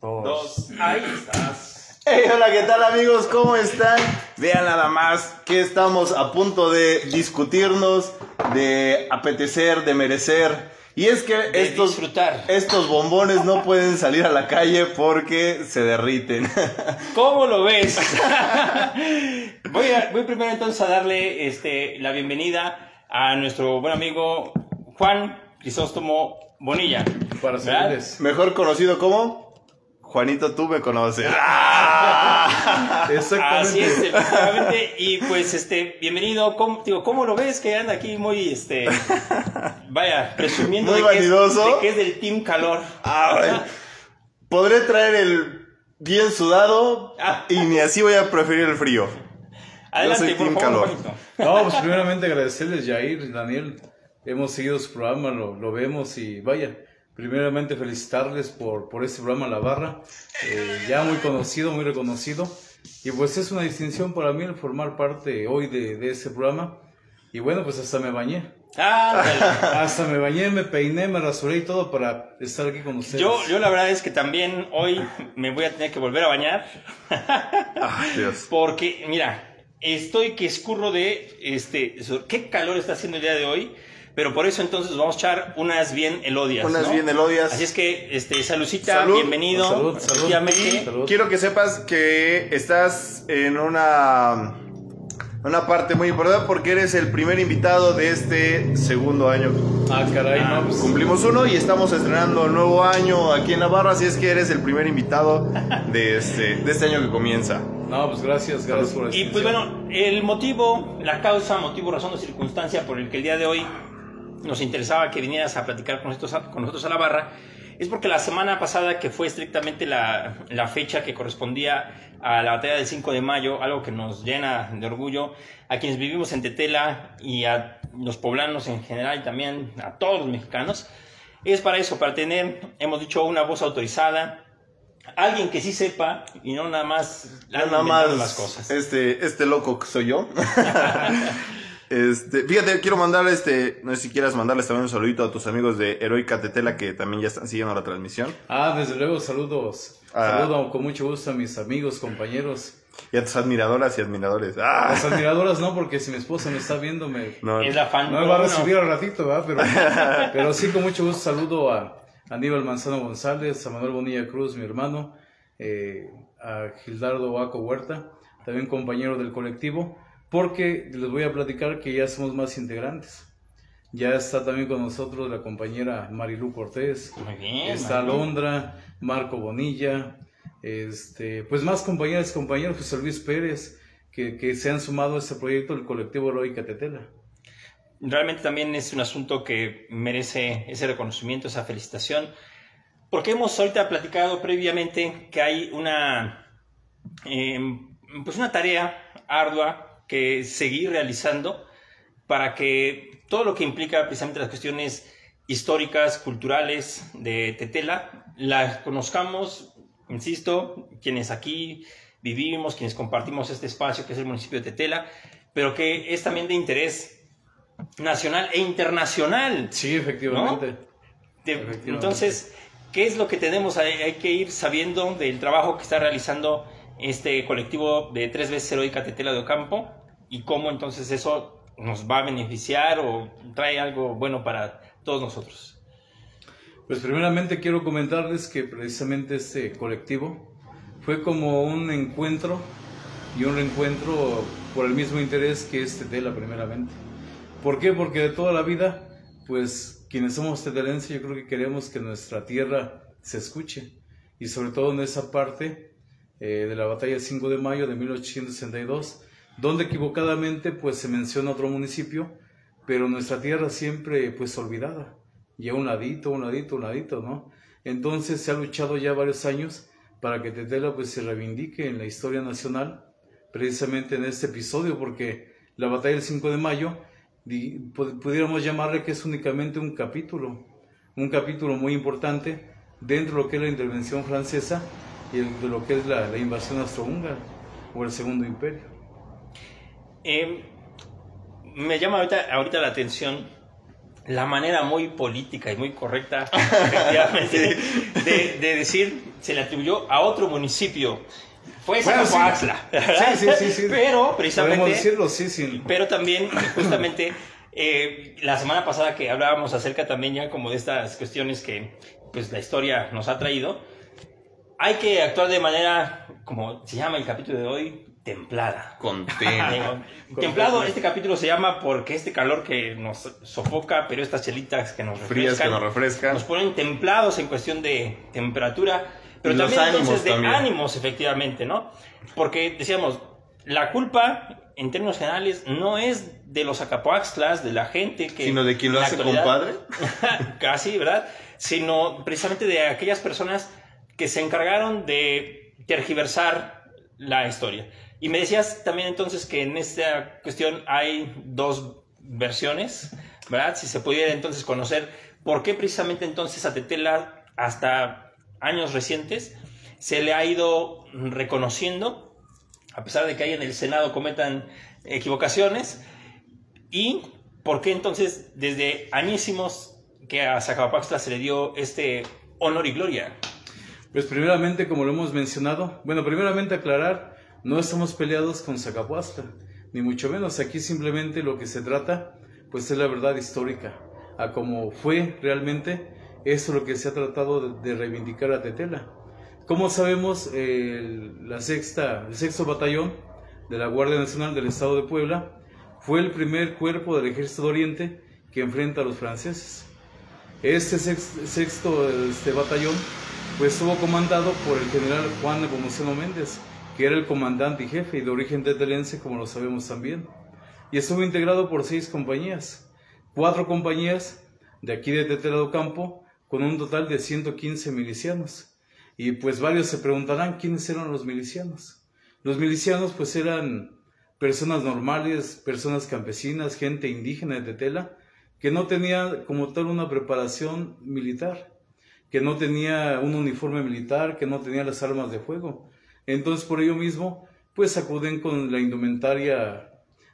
dos. Ahí estás. Hey, hola, ¿qué tal amigos? ¿Cómo están? Vean nada más que estamos a punto de discutirnos, de apetecer, de merecer. Y es que De estos, disfrutar. estos bombones no pueden salir a la calle porque se derriten. ¿Cómo lo ves? voy, a- voy primero entonces a darle este, la bienvenida a nuestro buen amigo Juan Crisóstomo Bonilla. Para servirles. Mejor conocido como Juanito, tú me conoces. ¡Ah! Exactamente. Así es, efectivamente. Y pues, este, bienvenido. ¿Cómo, digo, ¿cómo lo ves? Que anda aquí muy, este, vaya, presumiendo Muy de, que es, vanidoso. de que es del Team Calor. Ah, bueno. Podré traer el bien sudado Ah. y ni así voy a preferir el frío. Adelante, soy por team favor, calor. Juanito. No, pues primeramente agradecerles, Jair y Daniel. Hemos seguido su programa, lo, lo vemos y vaya. Primeramente felicitarles por, por este programa La Barra, eh, ya muy conocido, muy reconocido. Y pues es una distinción para mí el formar parte hoy de, de este programa. Y bueno, pues hasta me bañé. Ándale. Hasta me bañé, me peiné, me rasuré y todo para estar aquí con ustedes. Yo, yo la verdad es que también hoy me voy a tener que volver a bañar. Ay, Dios. Porque, mira, estoy que escurro de este. ¿Qué calor está haciendo el día de hoy? Pero por eso entonces vamos a echar unas bien elodias. Unas ¿no? bien elodias. Así es que, este, saludcita, Salud. bienvenido. Salud, salud. Salud. Quiero que sepas que estás en una, una parte muy importante porque eres el primer invitado de este segundo año. Ah, caray, no, pues, Cumplimos uno y estamos estrenando nuevo año aquí en Navarra, así es que eres el primer invitado de este, de este año que comienza. no, pues gracias, gracias por la Y pues bueno, el motivo, la causa, motivo, razón o circunstancia por el que el día de hoy nos interesaba que vinieras a platicar con nosotros, con nosotros a la barra, es porque la semana pasada, que fue estrictamente la, la fecha que correspondía a la batalla del 5 de mayo, algo que nos llena de orgullo, a quienes vivimos en Tetela y a los poblanos en general y también a todos los mexicanos, es para eso, para tener, hemos dicho, una voz autorizada, alguien que sí sepa y no nada más nada más las cosas. Este, este loco que soy yo. Este, fíjate, quiero mandar este, no sé si quieras mandarles también un saludito a tus amigos de Heroica Tetela que también ya están siguiendo la transmisión. Ah, desde luego, saludos. Ah. Saludo con mucho gusto a mis amigos, compañeros. Y a tus admiradoras y admiradores. ¡Ah! Las admiradoras no, porque si mi esposa me está viendo, me, No, Es la fan. no me va a recibir al ratito, ¿verdad? Pero, pero sí, con mucho gusto saludo a Aníbal Manzano González, a Manuel Bonilla Cruz, mi hermano, eh, a Gildardo Vaco Huerta, también compañero del colectivo, porque les voy a platicar que ya somos más integrantes. Ya está también con nosotros la compañera Marilu Cortés, Muy bien. está. Alondra, Marco Bonilla, este, pues más compañeras y compañeros, José Luis Pérez, que, que se han sumado a este proyecto del colectivo Heroica Tetela. Realmente también es un asunto que merece ese reconocimiento, esa felicitación, porque hemos ahorita platicado previamente que hay una, eh, pues una tarea ardua que seguir realizando para que todo lo que implica precisamente las cuestiones históricas, culturales de Tetela, las conozcamos, insisto, quienes aquí vivimos, quienes compartimos este espacio que es el municipio de Tetela, pero que es también de interés nacional e internacional. Sí, efectivamente. De- Efectivamente. entonces, ¿qué es lo que tenemos? Hay, hay que ir sabiendo del trabajo que está realizando este colectivo de tres veces heroica Tetela de Ocampo y cómo entonces eso nos va a beneficiar o trae algo bueno para todos nosotros. Pues primeramente quiero comentarles que precisamente este colectivo fue como un encuentro y un reencuentro por el mismo interés que es Tetela primeramente. ¿Por qué? Porque de toda la vida, pues quienes somos tetelenses yo creo que queremos que nuestra tierra se escuche y sobre todo en esa parte eh, de la batalla del 5 de mayo de 1862, donde equivocadamente pues se menciona otro municipio, pero nuestra tierra siempre pues olvidada, y a un ladito, un ladito, un ladito, ¿no? Entonces se ha luchado ya varios años para que Tetela pues se reivindique en la historia nacional, precisamente en este episodio, porque la batalla del 5 de mayo, di- pu- pudiéramos llamarle que es únicamente un capítulo, un capítulo muy importante dentro de lo que es la intervención francesa y de lo que es la invasión austrohúngara o el Segundo Imperio. Eh, me llama ahorita, ahorita la atención la manera muy política y muy correcta, de, de decir, se le atribuyó a otro municipio. Fue Bueno, sí. Zacapoaxtla. Sí, sí, sí. Pero, precisamente, decirlo, pero también, justamente, eh, la semana pasada que hablábamos acerca también ya como de estas cuestiones que pues la historia nos ha traído, hay que actuar de manera, como se llama el capítulo de hoy, templada. Digo, Templado, este capítulo se llama porque este calor que nos sofoca, pero estas chelitas que nos refrescan, Frías que nos refrescan. nos ponen templados en cuestión de temperatura, pero Y los también ánimos entonces de también. ánimos, efectivamente, ¿no? Porque decíamos, la culpa, en términos generales, no es de los acapoaxtlas, de la gente que... Sino de quien lo hace compadre. Casi, ¿verdad? Sino precisamente de aquellas personas que se encargaron de tergiversar la historia. Y me decías también entonces que en esta cuestión hay dos versiones, ¿verdad? Si se pudiera entonces conocer por qué precisamente entonces a Tetela hasta años recientes se le ha ido reconociendo, a pesar de que ahí en el Senado cometan equivocaciones, y por qué entonces desde añísimos que a Zacapaxtla se le dio este honor y gloria. Pues primeramente, como lo hemos mencionado, bueno, primeramente aclarar, no estamos peleados con Zacapuastra, ni mucho menos. Aquí simplemente lo que se trata, pues es la verdad histórica, a como fue realmente, eso es lo que se ha tratado de, de reivindicar a Tetela. Como sabemos, el, la sexta, el sexto batallón de la Guardia Nacional del Estado de Puebla fue el primer cuerpo del Ejército de Oriente que enfrenta a los franceses. Este sex- sexto este batallón pues estuvo comandado por el general Juan Nepomuceno Méndez, que era el comandante y jefe y de origen tetelense, como lo sabemos también. Y estuvo integrado por seis compañías, cuatro compañías de aquí de Tetelado Campo, con un total de 115 milicianos. Y pues varios se preguntarán quiénes eran los milicianos. Los milicianos pues eran personas normales, personas campesinas, gente indígena de Tetela, que no tenía como tal una preparación militar, que no tenía un uniforme militar, que no tenía las armas de fuego. Entonces por ello mismo, pues acuden con la indumentaria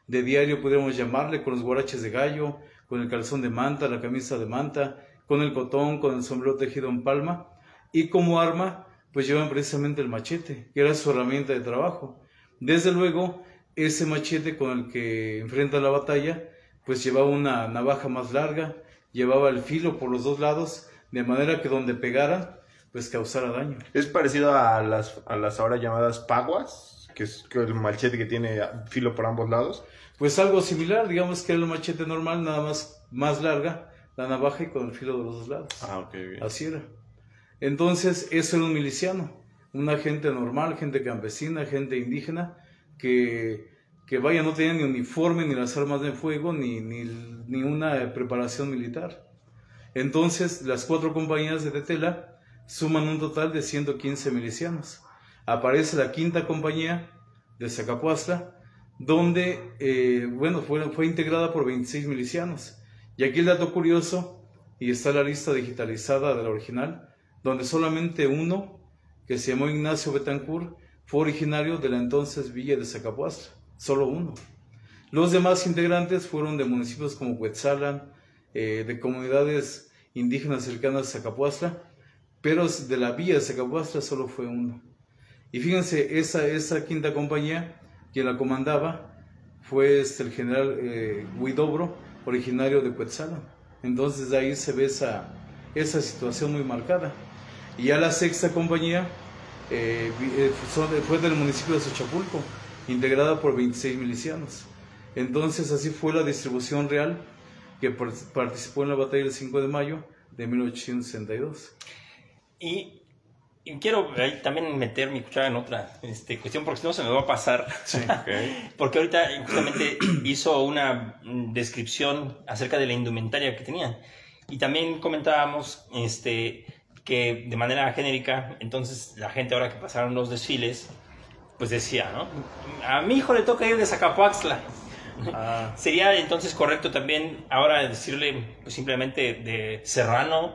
de diario, podríamos llamarle, con los guaraches de gallo, con el calzón de manta, la camisa de manta, con el cotón, con el sombrero tejido en palma, y como arma, pues llevan precisamente el machete, que era su herramienta de trabajo. Desde luego, ese machete con el que enfrenta la batalla, pues llevaba una navaja más larga, llevaba el filo por los dos lados, de manera que donde pegara, pues causara daño. Es parecido a las, a las ahora llamadas paguas, que es el machete que tiene filo por ambos lados. Pues algo similar, digamos que era el machete normal, nada más más larga, la navaja y con el filo de los dos lados. Ah, ok, bien. Así era. Entonces, eso era un miliciano, una gente normal, gente campesina, gente indígena, que, que vaya, no tenía ni uniforme, ni las armas de fuego, ni, ni, ni una preparación militar. Entonces, las cuatro compañías de Tetela suman un total de 115 milicianos. Aparece la quinta compañía de Zacapuastla, donde, eh, bueno, fue, fue integrada por 26 milicianos. Y aquí el dato curioso, y está la lista digitalizada de la original, donde solamente uno, que se llamó Ignacio Betancourt, fue originario de la entonces villa de Zacapuastla, solo uno. Los demás integrantes fueron de municipios como Huetzalan, eh, de comunidades indígenas cercanas a Zacapuastla, pero de la villa de Zacapuastla solo fue uno. Y fíjense, esa, esa quinta compañía, quien la comandaba, fue este, el general eh, originario de Cuetzalan. Entonces de ahí se ve esa, esa situación muy marcada. Y ya la sexta compañía eh, eh, fue del municipio de Xochapulco, integrada por 26 milicianos. Entonces así fue la distribución real que par- participó en la batalla del 5 de mayo de 1862. Y, y quiero ahí también meter mi cuchara en otra este, cuestión, porque si no se me va a pasar. porque ahorita justamente hizo una mm, descripción acerca de la indumentaria que tenían. Y también comentábamos este, que de manera genérica, entonces la gente ahora que pasaron los desfiles, pues decía, ¿no? A mi hijo le toca ir de Zacapoaxtla. Sería entonces correcto también ahora decirle pues, simplemente de serrano,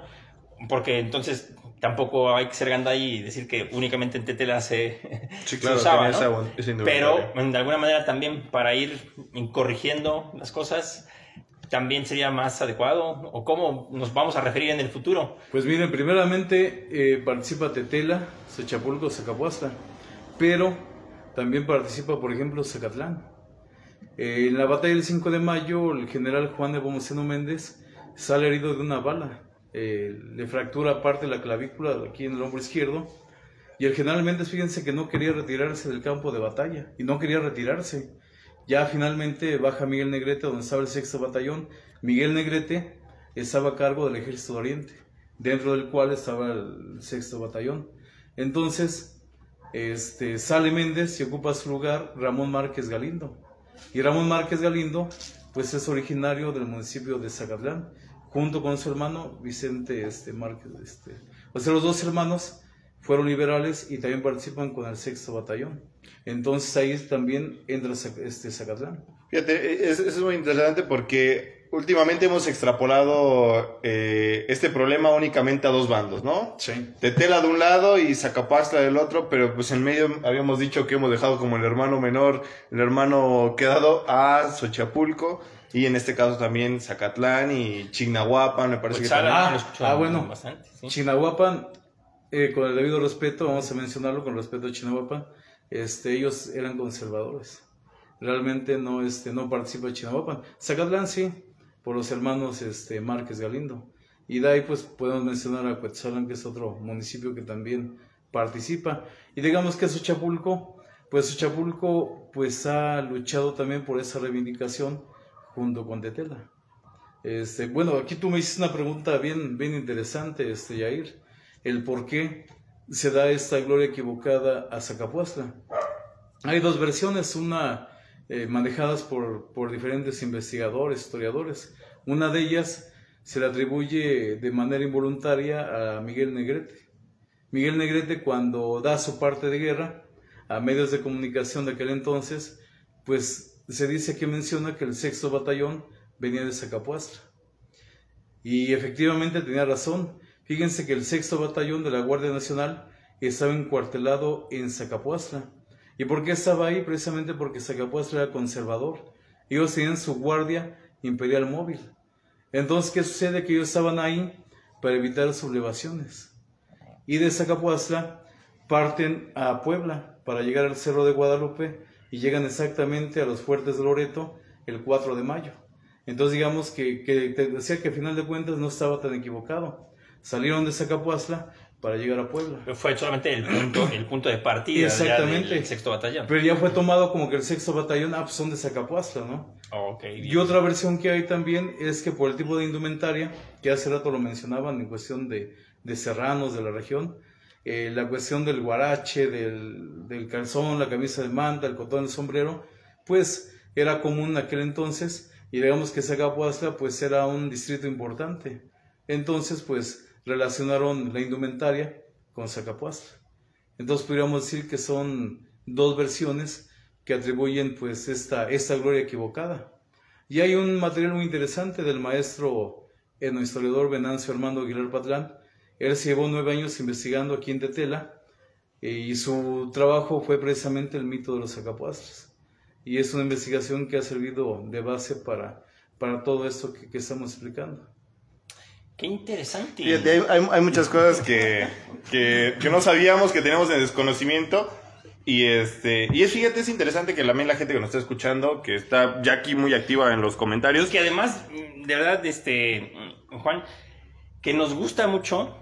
porque entonces tampoco hay que ser gandai y decir que únicamente en Tetela se, Sí, se claro, usaba, ¿no? esa- Pero de alguna manera también para ir corrigiendo las cosas, también sería más adecuado? ¿O cómo nos vamos a referir en el futuro? Pues miren, primeramente eh, participa Tetela, Xochapulco, Zacapuasta, pero también participa, por ejemplo, Zacatlán. Eh, en la batalla del 5 de mayo, el general Juan de Bomoceno Méndez sale herido de una bala. Eh, le fractura parte de la clavícula aquí en el hombro izquierdo. Y el general Méndez, fíjense que no quería retirarse del campo de batalla. Y no quería retirarse. Ya finalmente baja Miguel Negrete, donde estaba el sexto batallón. Miguel Negrete estaba a cargo del ejército de Oriente, dentro del cual estaba el sexto batallón. Entonces, este, sale Méndez y ocupa su lugar Ramón Márquez Galindo. Y Ramón Márquez Galindo, pues es originario del municipio de Zacatlán, junto con su hermano Vicente este, Márquez. Este. O sea, los dos hermanos fueron liberales y también participan con el sexto batallón. Entonces ahí también entra este Zacatlán. Fíjate, eso es muy interesante porque últimamente hemos extrapolado eh, este problema únicamente a dos bandos, ¿no? Sí. Tetela de un lado y Zacapastra del otro, pero pues en medio habíamos dicho que hemos dejado como el hermano menor, el hermano quedado a Xochapulco. Y en este caso también Zacatlán y Chignahuapan, me parece que también. Ah, ah bueno. Bastante, Chignahuapan, eh, con el debido respeto, vamos a mencionarlo con respeto a Chignahuapan, este, ellos eran conservadores. Realmente no, este, no participa Chignahuapan. Zacatlán sí, por los hermanos este, Márquez Galindo. Y de ahí pues podemos mencionar a Cuetzalan, que es otro municipio que también participa. Y digamos que Xochapulco, pues Xochapulco pues ha luchado también por esa reivindicación junto con Tetela. Este, bueno, aquí tú me hiciste una pregunta bien, bien interesante, este, Yair, el por qué se da esta gloria equivocada a Zacapuastra. Hay dos versiones, una eh, manejadas por, por diferentes investigadores, historiadores. Una de ellas se le atribuye de manera involuntaria a Miguel Negrete. Miguel Negrete cuando da su parte de guerra a medios de comunicación de aquel entonces, pues se dice que menciona que el sexto batallón venía de Zacapuastra. Y efectivamente tenía razón. Fíjense que el sexto batallón de la Guardia Nacional estaba encuartelado en Zacapuastra. ¿Y por qué estaba ahí? Precisamente porque Zacapuastra era conservador. Ellos tenían su guardia imperial móvil. Entonces, ¿qué sucede? Que ellos estaban ahí para evitar sublevaciones. Y de Zacapuastra parten a Puebla para llegar al Cerro de Guadalupe y llegan exactamente a los fuertes de Loreto el 4 de mayo. Entonces digamos que, que te decía que al final de cuentas no estaba tan equivocado. Salieron de Zacapuastra para llegar a Puebla. Fue solamente el punto, el punto de partida Exactamente. del sexto batallón. Pero ya fue tomado como que el sexto batallón, ah, pues son de Zacapuastra, ¿no? okay, y otra versión que hay también es que por el tipo de indumentaria, que hace rato lo mencionaban en cuestión de, de serranos de la región, eh, la cuestión del guarache, del, del, calzón, la camisa de manta, el cotón, el sombrero, pues era común en aquel entonces y digamos que Zacapuastra pues era un distrito importante. Entonces pues relacionaron la indumentaria con Zacapuastra. Entonces podríamos decir que son dos versiones que atribuyen pues esta, esta gloria equivocada. Y hay un material muy interesante del maestro historiador Venancio Armando Aguilar Patlán. Él se llevó nueve años investigando aquí en Tetela eh, y su trabajo fue precisamente el mito de los Zacapuastras. Y es una investigación que ha servido de base para, para todo esto que estamos explicando. Qué interesante. hay, muchas cosas que, que, no sabíamos, que tenemos en desconocimiento. Y este, y es, fíjate, es interesante que también la gente que nos está escuchando, que está ya aquí muy activa en los comentarios. Que además, de verdad, este, Juan, que nos gusta mucho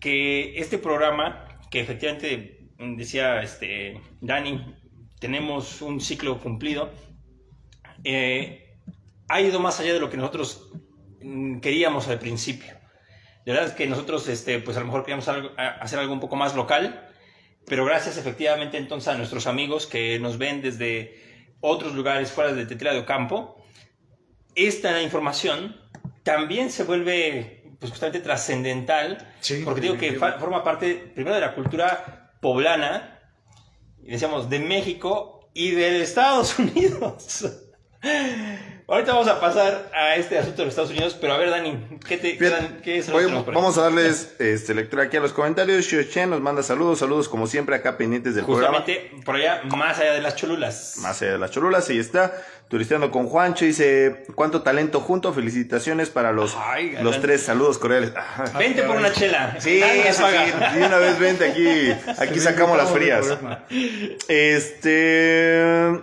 que este programa, que efectivamente decía este Dani, tenemos un ciclo cumplido, eh, ha ido más allá de lo que nosotros Mm, queríamos al principio. De verdad es que nosotros, este, pues a lo mejor queríamos hacer algo un poco más local, pero gracias efectivamente entonces a nuestros amigos que nos ven desde otros lugares fuera de Tetela de Ocampo, esta información también se vuelve pues justamente trascendental, porque digo que forma parte primero de la cultura poblana, y decíamos, de México y de Estados Unidos. Ahorita vamos a pasar a este asunto de los Estados Unidos, pero a ver, Dani, ¿qué, te, qué es lo Vamos a darles este, lectura aquí a los comentarios. Xio Chen nos manda saludos, saludos como siempre acá pendientes del Justamente por allá, más allá de las cholulas. Más allá de las cholulas, ahí está. Turisteando con Juancho dice, ¿cuánto talento junto? Felicitaciones para los, Ay, los tres saludos cordiales. Vente por una chela. Sí, Nadie sí, de una vez vente aquí, aquí sacamos las frías. Este,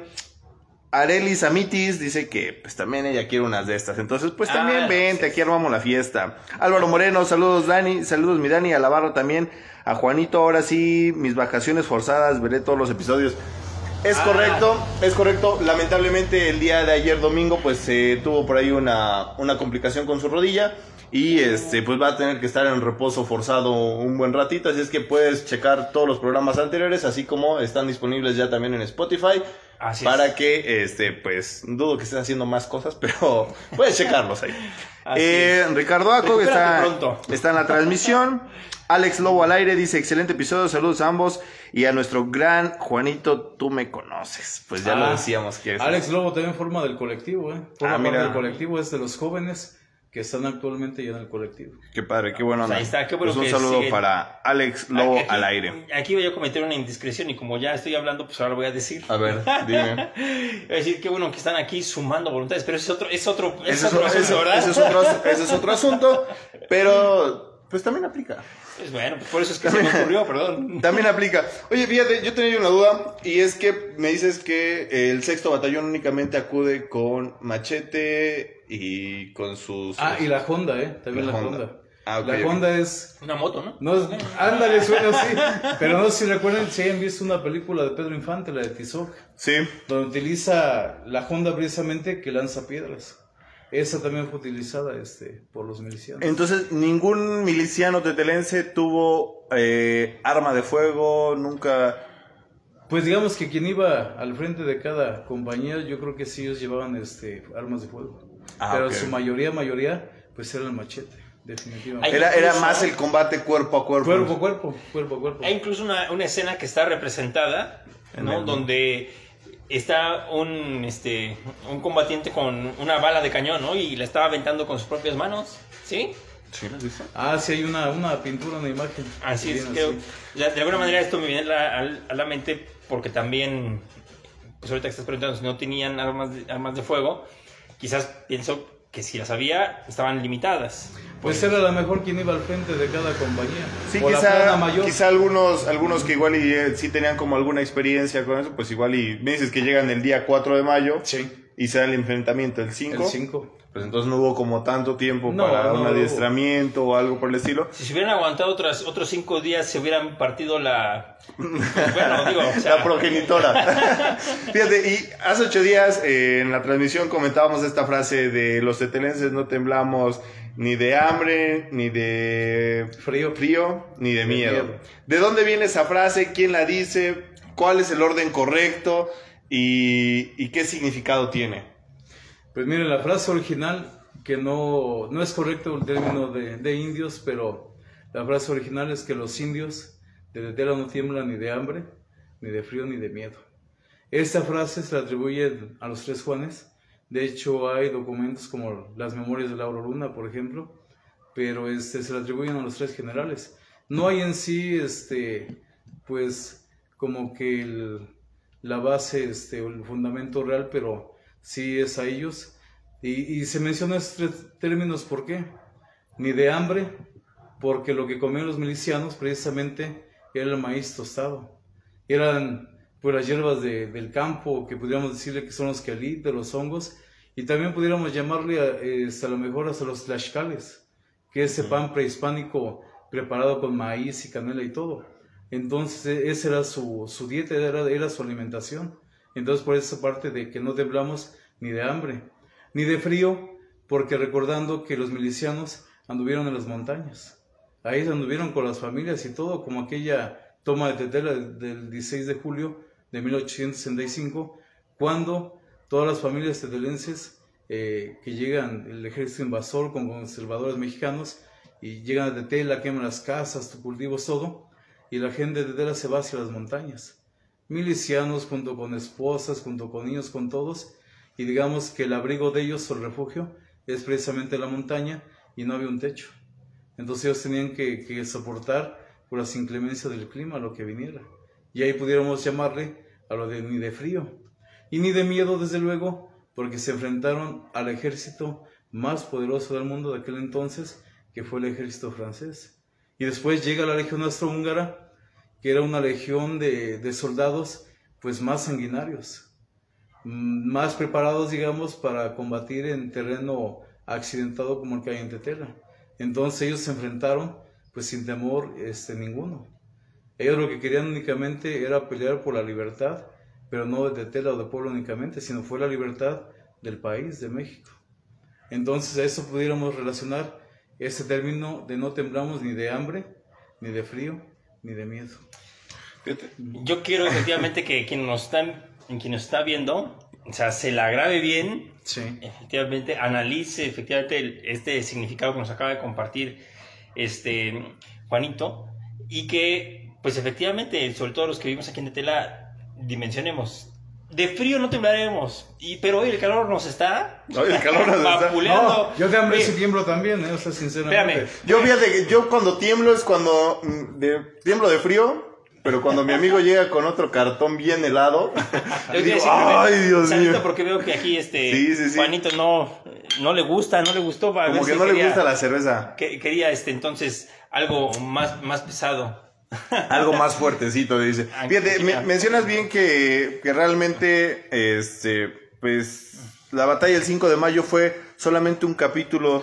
Arelis Amitis dice que pues también ella quiere unas de estas. Entonces, pues también Ah, vente, aquí armamos la fiesta. Álvaro Moreno, saludos Dani, saludos mi Dani, a la Barra también. A Juanito, ahora sí, mis vacaciones forzadas, veré todos los episodios. Es Ah. correcto, es correcto. Lamentablemente el día de ayer domingo pues se tuvo por ahí una, una complicación con su rodilla y este pues va a tener que estar en reposo forzado un buen ratito, así es que puedes checar todos los programas anteriores, así como están disponibles ya también en Spotify Así para es. que este pues dudo que estés haciendo más cosas, pero puedes checarlos ahí. Eh, Ricardo Aco que está, pronto. está en la transmisión. Alex Lobo al aire dice, excelente episodio, saludos a ambos. Y a nuestro gran Juanito, tú me conoces. Pues ya lo Ah, decíamos que es. Alex Lobo también forma del colectivo, ¿eh? Forma Ah, mira. parte del colectivo, es de los jóvenes que están actualmente ya en el colectivo. Qué padre, qué bueno. Pues ahí está, qué bueno Pues un que saludo para Alex Lobo Aquí- al aire. Aquí voy a cometer una indiscreción y como ya estoy hablando, pues ahora voy a decir. A ver, dime. Voy a decir qué bueno que están aquí sumando voluntades, pero ese es otro, es otro, es Ese es, otro asunto, ¿verdad? ese es otro, ese es otro asunto, pero pues también aplica. Pues bueno, pues por eso es que se me ocurrió, perdón. También aplica. Oye, fíjate, yo tenía una duda y es que me dices que el sexto batallón únicamente acude con machete y con sus... Ah, y la Honda, ¿eh? También La la, Honda. Honda. Ah, ok, la. Honda es... Una moto, ¿no? No es, ándale, suena así. Pero no sé si recuerdan si hayan visto una película de Pedro Infante, la de Tizoc, Sí. donde utiliza la Honda precisamente que lanza piedras. Esa también fue utilizada este, por los milicianos. Entonces, ningún miliciano tetelense tuvo eh, arma de fuego, nunca... Pues digamos que quien iba al frente de cada compañía, yo creo que sí ellos llevaban este, armas de fuego. Ah, Pero ok. su mayoría, mayoría, pues era el machete, definitivamente. Era, era más el combate cuerpo a cuerpo. Cuerpo a cuerpo, cuerpo a cuerpo. Hay incluso una, una escena que está representada, ¿no? Donde está un, este, un combatiente con una bala de cañón, ¿no? Y la estaba aventando con sus propias manos, ¿sí? Sí. Ah, sí, hay una, una pintura, una imagen. Así es, creo. así. ya, de alguna manera esto me viene a la, al- a la mente porque también, pues ahorita que estás preguntando si no tenían armas de, armas de fuego, quizás pienso que si las había, estaban limitadas. Pues era la mejor quien iba al frente de cada compañía. Sí, o la quizá, mayor. quizá algunos, algunos que igual y, eh, sí tenían como alguna experiencia con eso, pues igual y me dices que llegan el día 4 de mayo Sí, y se da el enfrentamiento el 5. el 5. Pues entonces no hubo como tanto tiempo No, para no un hubo. adiestramiento o algo por el estilo. Si se hubieran aguantado otras, otros cinco días, se hubieran partido la... Bueno, digo, o sea, La progenitora. Fíjate, y hace ocho días eh, en la transmisión comentábamos esta frase de los tetelenses no temblamos ni de hambre, ni de Frío. frío, ni de, De miedo. miedo. ¿De dónde viene esa frase? ¿Quién la dice? ¿Cuál es el orden correcto? ¿Y, y qué significado tiene? Pues miren, la frase original, que no, no es correcto el término de, de indios, pero la frase original es que los indios de Tetela no tiemblan ni de hambre, ni de frío, ni de miedo. Esta frase se la atribuye a los tres Juanes. De hecho, hay documentos como las memorias de Laura Luna, por ejemplo, pero este, se la atribuyen a los tres generales. No hay en sí, este, pues, como que la base, este, el fundamento real, pero sí es a ellos. Y, se menciona estos términos, ¿por qué? Ni de hambre, porque lo que comían los milicianos precisamente era el maíz tostado. Eran las hierbas de- del campo, que podríamos decirle que son los de los hongos, y también pudiéramos llamarle a, este, a lo mejor hasta los tlaxcales, que es ese pan prehispánico preparado con maíz y canela y todo. Entonces, e- esa era su, su dieta, era, era su alimentación. Entonces, por esa parte de que no temblamos ni de hambre, ni de frío, porque recordando que los milicianos anduvieron en las montañas. Ahí anduvieron con las familias y todo, como aquella toma de Tetela del 16 de julio de 1865, cuando todas las familias tetelenses eh, que llegan, el ejército invasor con conservadores mexicanos, y llegan a Tetela, queman las casas, tus cultivos, todo, y la gente de Tetela se va hacia las montañas. Milicianos junto con esposas, junto con niños, con todos, y digamos que el abrigo de ellos o el refugio es precisamente la montaña y no había un techo. Entonces ellos tenían que soportar por las inclemencias del clima lo que viniera. Y ahí pudiéramos llamarle a lo de ni de frío. Y ni de miedo, desde luego, porque se enfrentaron al ejército más poderoso del mundo de aquel entonces, que fue el ejército francés. Y después llega la legión austrohúngara, que era una legión de, de soldados pues más sanguinarios, mm, más preparados, digamos, para combatir en terreno accidentado como el que hay en Tetela. Entonces ellos se enfrentaron pues sin temor este, ninguno. Ellos lo que querían únicamente era pelear por la libertad, pero no de Tetela o de pueblo únicamente, sino fue la libertad del país, de México. Entonces a eso pudiéramos relacionar ese término de no temblamos ni de hambre, ni de frío, ni de miedo. Yo quiero efectivamente que quien nos está, quien nos está viendo, o sea, se la grabe bien, Sí. efectivamente, analice efectivamente el- este significado que nos acaba de compartir este Juanito y que, pues efectivamente, sobre todo los que vivimos aquí en Tetela, dimensionemos. De frío no temblaremos, y, pero hoy el calor nos está Hoy el calor nos está- vapuleando. No, yo de hambre sí tiemblo también, ¿eh? o sea, sinceramente. Espérame. Yo fíjate yo cuando tiemblo es cuando mm, de, tiemblo de frío, pero cuando mi amigo llega con otro cartón bien helado, Yo digo, ay Dios mío, porque veo que aquí este Sí, sí, sí. Juanito no, no le gusta, no le gustó. como que si no le gusta la cerveza, que- quería este entonces algo más, más pesado. algo más fuertecito dice. Ah, Fíjate, me- mencionas bien que, que realmente, este, pues, la batalla del 5 de mayo fue solamente un capítulo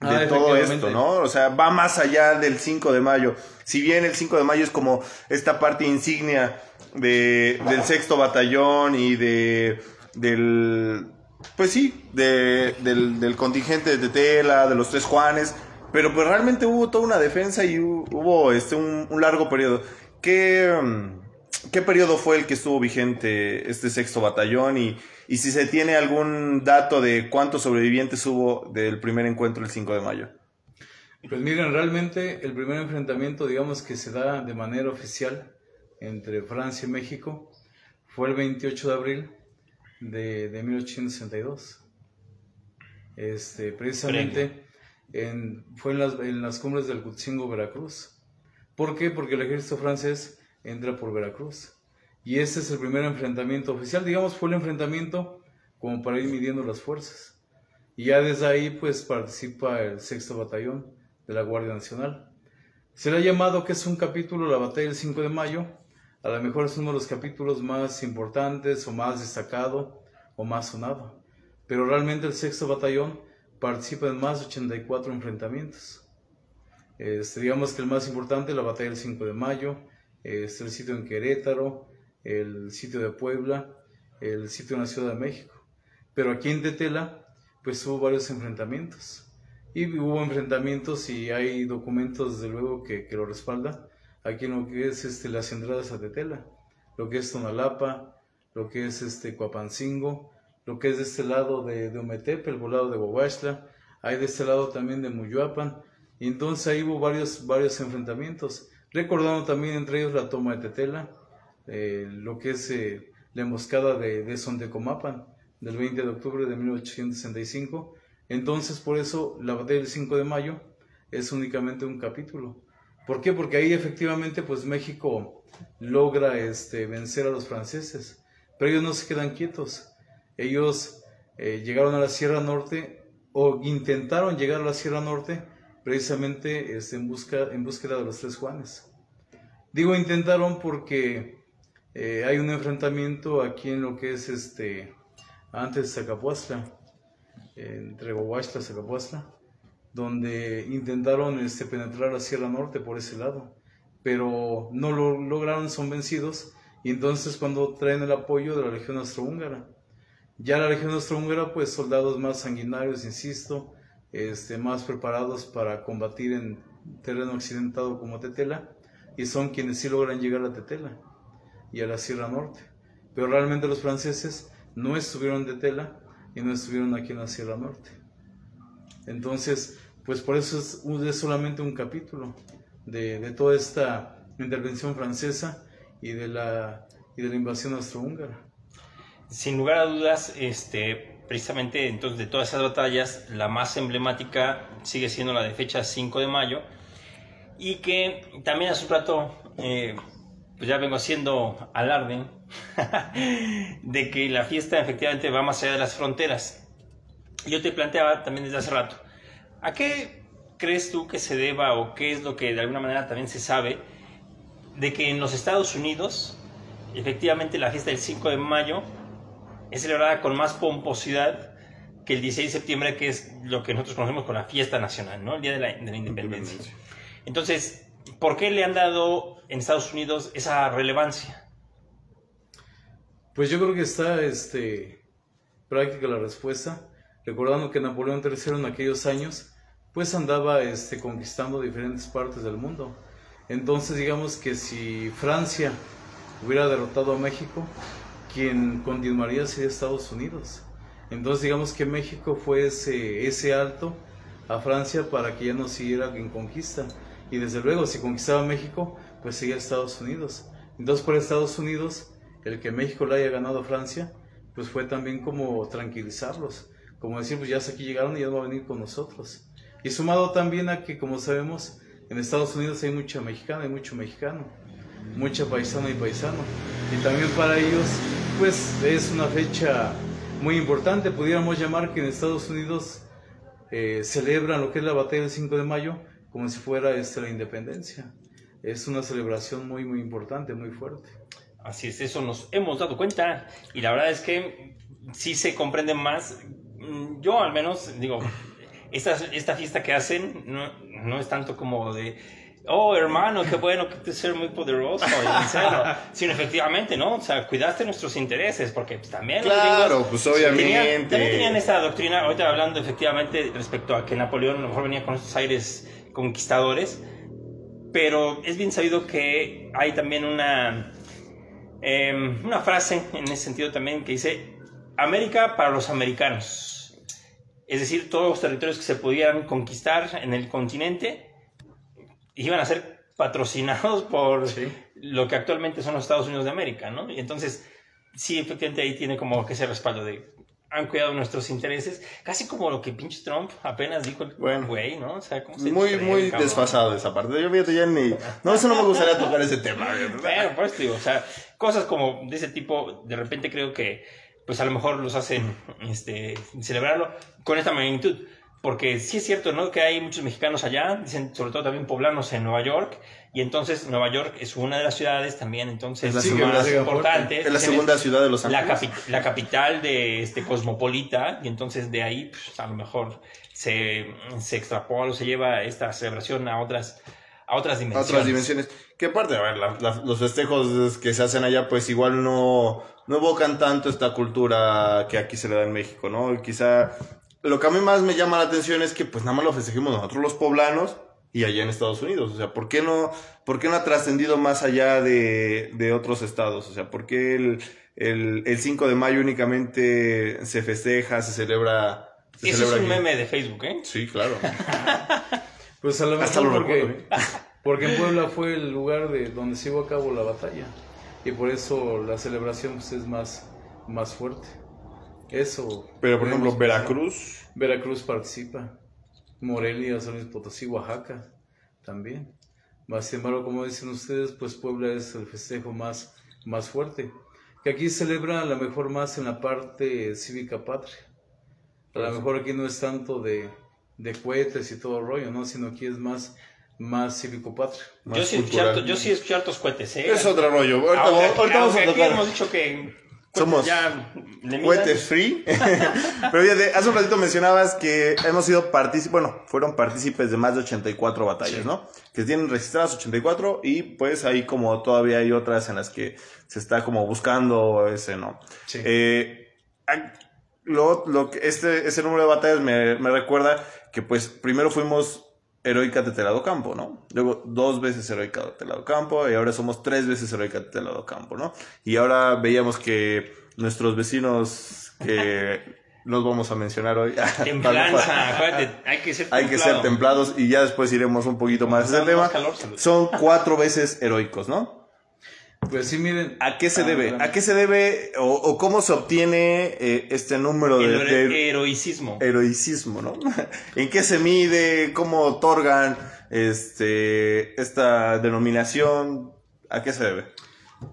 de Ah, todo efectivamente. esto, ¿no? O sea, va más allá del 5 de mayo. Si bien el 5 de mayo es como esta parte insignia de, del sexto batallón y de del pues sí, de, del, del contingente de Tetela, de los tres Juanes, pero pues realmente hubo toda una defensa y hu- hubo este un, un largo periodo. ¿Qué, ¿Qué periodo fue el que estuvo vigente este sexto batallón? Y, y si se tiene algún dato de cuántos sobrevivientes hubo del primer encuentro el 5 de mayo. Pues miren, realmente el primer enfrentamiento, digamos, que se da de manera oficial entre Francia y México fue el 28 de abril de, de 1862. Este, precisamente en- fue en las, en las cumbres del Cutzingo, Veracruz. ¿Por qué? Porque el ejército francés entra por Veracruz. Y este es el primer enfrentamiento oficial, digamos, fue el enfrentamiento como para ir midiendo las fuerzas. Y ya desde ahí pues participa el sexto batallón de la Guardia Nacional. Se le ha llamado que es un capítulo, la batalla del 5 de mayo, a lo mejor es uno de los capítulos más importantes o más destacado o más sonado. Pero realmente el sexto batallón participa en más de 84 enfrentamientos. Este, digamos que el más importante, la batalla del 5 de mayo, es el sitio en Querétaro, el sitio de Puebla, el sitio en la Ciudad de México. Pero aquí en Tetela, pues hubo varios enfrentamientos. Y hubo enfrentamientos y hay documentos, desde luego, que, que lo respaldan. Aquí en lo que es este, las entradas a Tetela, lo que es Tonalapa, lo que es este, Coapancingo, lo que es de este lado de, de Ometepe, el volado de Bohuachla, hay de este lado también de Muyuapan. Y entonces ahí hubo varios, varios enfrentamientos, recordando también entre ellos la toma de Tetela, eh, lo que es eh, la emboscada de, de Sontecomapan del 20 de octubre de 1865. Entonces, por eso la batalla del 5 de mayo es únicamente un capítulo. ¿Por qué? Porque ahí efectivamente pues México logra este, vencer a los franceses, pero ellos no se quedan quietos. Ellos eh, llegaron a la Sierra Norte o intentaron llegar a la Sierra Norte precisamente este, en, busca, en búsqueda de los tres Juanes. Digo intentaron porque eh, hay un enfrentamiento aquí en lo que es este antes de Zacapuastla, entre Bohuachla y Zacapuastla, donde intentaron este, penetrar la Sierra Norte por ese lado, pero no lo lograron, son vencidos, y entonces cuando traen el apoyo de la Legión Austrohúngara. Ya la Legión Austrohúngara, pues soldados más sanguinarios, insisto, este, más preparados para combatir en terreno accidentado como Tetela, y son quienes sí logran llegar a Tetela y a la Sierra Norte. Pero realmente los franceses no estuvieron de Tetela y no estuvieron aquí en la Sierra Norte. Entonces, pues por eso es, es solamente un capítulo de, de toda esta intervención francesa y de la, y de la invasión austrohúngara. Sin lugar a dudas, este, precisamente entonces de todas esas batallas, la más emblemática sigue siendo la de fecha 5 de mayo y que también hace un rato eh, pues ya vengo haciendo alarde de que la fiesta efectivamente va más allá de las fronteras. Yo te planteaba también desde hace rato, ¿a qué crees tú que se deba o qué es lo que de alguna manera también se sabe de que en los Estados Unidos efectivamente la fiesta del 5 de mayo es celebrada con más pomposidad que el 16 de septiembre, que es lo que nosotros conocemos como la fiesta nacional, ¿no? El Día de la, de la Independencia. Entonces, ¿por qué le han dado en Estados Unidos esa relevancia? Pues yo creo que está este, práctica la respuesta, recordando que Napoleón III en aquellos años pues andaba este, conquistando diferentes partes del mundo. Entonces digamos que si Francia hubiera derrotado a México, quien continuaría sería Estados Unidos. Entonces digamos que México fue ese, ese alto a Francia para que ya no siguiera en conquista. Y desde luego, si conquistaba México, pues seguía Estados Unidos. Entonces por Estados Unidos, el que México le haya ganado a Francia, pues fue también como tranquilizarlos. Como decir, pues ya hasta aquí llegaron y ya no va a venir con nosotros. Y sumado también a que, como sabemos, en Estados Unidos hay mucha mexicana y mucho mexicano, mucha paisana y paisano. Y también para ellos, pues es una fecha muy importante. Pudiéramos llamar que en Estados Unidos eh, celebran lo que es la batalla del 5 de mayo como si fuera este, la independencia. Es una celebración muy, muy importante, muy fuerte. Así es, eso nos hemos dado cuenta y la verdad es que sí se comprende más. Mm, Yo al menos digo, esta, esta fiesta que hacen no, no es tanto como de, oh hermano, qué bueno que te ser muy poderoso, y sincero", sino efectivamente, ¿no? O sea, cuidaste nuestros intereses, porque pues, también los Claro, gringos pues, tenían- obviamente. también tenían esta doctrina, ahorita hablando efectivamente respecto a que Napoleón a lo mejor venía con estos aires conquistadores, pero es bien sabido que hay también una, em, una frase en ese sentido también que dice, América para los americanos. Es decir, todos los territorios que se pudieran conquistar en el continente iban a ser patrocinados por lo que actualmente son los Estados Unidos de América, ¿no? Y entonces, sí, efectivamente ahí tiene como que ese respaldo de han cuidado nuestros intereses, casi como lo que pinche Trump apenas dijo el Bueno. güey, ¿no? O sea, ¿cómo se Muy, muy desfasado esa parte. Yo fíjate ya ni... No, eso no me gustaría tocar ese tema. Bueno, te digo, o sea, cosas como de ese tipo, de repente creo que, pues a lo mejor los hacen este, celebrarlo con esta magnitud. Porque sí es cierto, ¿no? Que hay muchos mexicanos allá, dicen sobre todo también poblanos en Nueva York, y entonces Nueva York es una de las ciudades también, entonces, Es la más importante. Es la segunda ciudad de Los la, Ángeles. capi- la capital de este cosmopolita, y entonces de ahí pues, a lo mejor se, se extrapola o se lleva esta celebración a otras, a otras a dimensiones. otras dimensiones. Que aparte, a ver, la- la- los festejos que se hacen allá, pues igual no, no evocan tanto esta cultura que aquí se le da en México, ¿no? Quizá lo que a mí más me llama la atención es que pues nada más lo festejemos nosotros los poblanos y allá en Estados Unidos. O sea, ¿por qué no, por qué no ha trascendido más allá de, de otros estados? O sea, ¿por qué el, el, el 5 de mayo únicamente se festeja, se celebra? Se Eso es un aquí? meme de Facebook, ¿eh? Sí, claro. Pues a lo mejor Hasta lo porque, recuerdo, ¿eh? porque en Puebla fue el lugar de donde se llevó a cabo la batalla y por eso la celebración pues, es más, más fuerte. Eso. Pero por ejemplo. Veracruz. Veracruz participa. Morelia, San Luis Potosí, Oaxaca también. Más sin embargo, como dicen ustedes, pues Puebla es el festejo más, más fuerte. Que aquí celebra a lo mejor más en la parte cívica patria. A lo mejor aquí no es tanto de, de cohetes y todo el rollo, ¿no? Sino aquí es más, más cívico patria. más Yo sí, escuché yo sí escuché hartos cohetes, ¿eh? Es otro rollo. Ahorita, ahorita vamos a aunque aquí tocar hemos dicho que Somos ya cohetes free. Pero fíjate, hace un ratito mencionabas que hemos sido partícipes, bueno, fueron partícipes de más de 84 batallas, ¿no? Que tienen registradas 84 y pues ahí como todavía hay otras en las que se está como buscando ese, ¿no? Sí. Eh, lo, lo que este, ese número de batallas me, me recuerda que pues primero fuimos heroica de Telado Campo, ¿no? Luego dos veces heroica de Telado Campo y ahora somos tres veces heroica de Telado Campo, ¿no? Y ahora veíamos que nuestros vecinos que nos vamos a mencionar hoy Templanza, acuérdate, hay que ser hay que ser templado. templados y ya después iremos un poquito más Más tema. calor. Son cuatro veces heroicos, ¿no? Pues sí, miren. ¿A qué se Ah, debe? ¿A qué se debe o, o cómo se obtiene eh, este número de, El de hero- heroicismo. heroicismo, ¿no? ¿En qué se mide? ¿Cómo otorgan este esta denominación? ¿A qué se debe?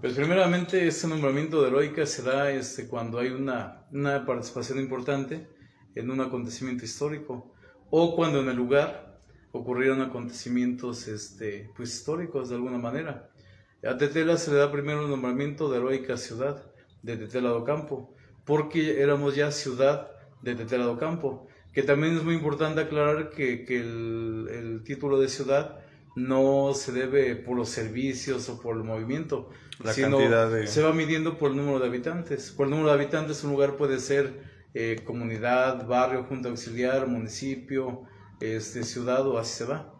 Pues primeramente este nombramiento de heroica se da este, cuando hay una, una participación importante en un acontecimiento histórico o cuando en el lugar ocurrieron acontecimientos este, pues, históricos de alguna manera. A Tetela se le da primero el nombramiento de heroica ciudad de Tetela do Campo, porque éramos ya ciudad de Tetela do Campo, que también es muy importante aclarar que, que el, el título de ciudad no se debe por los servicios o por el movimiento, La sino cantidad de- se va midiendo por el número de habitantes. Por el número de habitantes un lugar puede ser eh, comunidad, barrio, junta auxiliar, municipio, este, ciudad o así se va.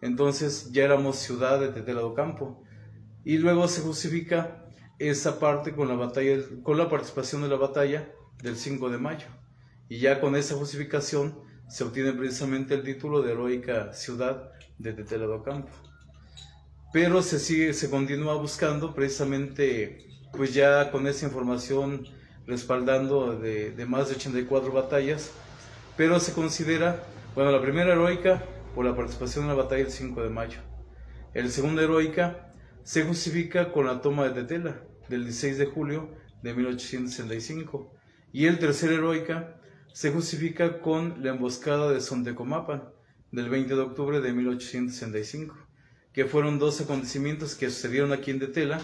Entonces ya éramos ciudad de Tetela do Campo. Y luego se justifica esa parte con la batalla, con la participación de la batalla del 5 de mayo. Y ya con esa justificación se obtiene precisamente el título de heroica ciudad de Tetela do Campo. Pero se sigue, se continúa buscando precisamente, pues ya con esa información respaldando de, de más de 84 batallas, pero se considera, bueno, la primera heroica por la participación en la batalla del 5 de mayo. El segundo heroica se justifica con la toma de Tetela del 16 de julio de 1865 y el tercer heroica se justifica con la emboscada de Sontecomapan del 20 de octubre de 1865, que fueron dos acontecimientos que sucedieron aquí en Tetela,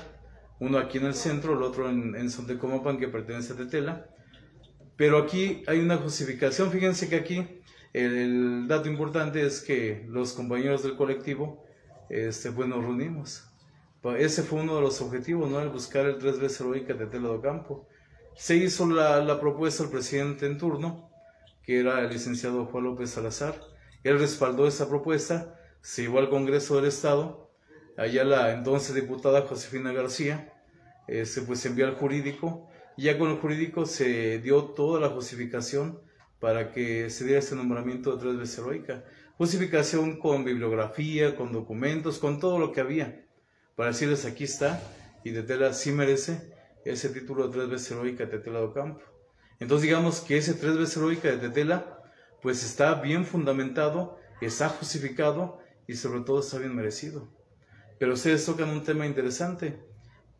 uno aquí en el centro, el otro en, en Sontecomapan que pertenece a Tetela, pero aquí hay una justificación, fíjense que aquí el, dato importante es que los compañeros del colectivo este, pues nos reunimos. Ese fue uno de los objetivos, ¿no? El buscar el tres veces heroica de Tela do Campo. Se hizo la, propuesta al presidente en turno, que era el licenciado Juan López Salazar. Él respaldó esa propuesta, se llevó al Congreso del Estado. Allá la entonces diputada Josefina García este, pues envió al jurídico. Ya con el jurídico se dio toda la justificación para que se diera este nombramiento de tres veces heroica. Justificación con bibliografía, con documentos, con todo lo que había. Para decirles, aquí está, y Tetela sí merece ese título de tres veces heroica de Tetela do Campo. Entonces digamos que ese tres veces heroica de Tetela, pues está bien fundamentado, está justificado y sobre todo está bien merecido. Pero ustedes tocan un tema interesante.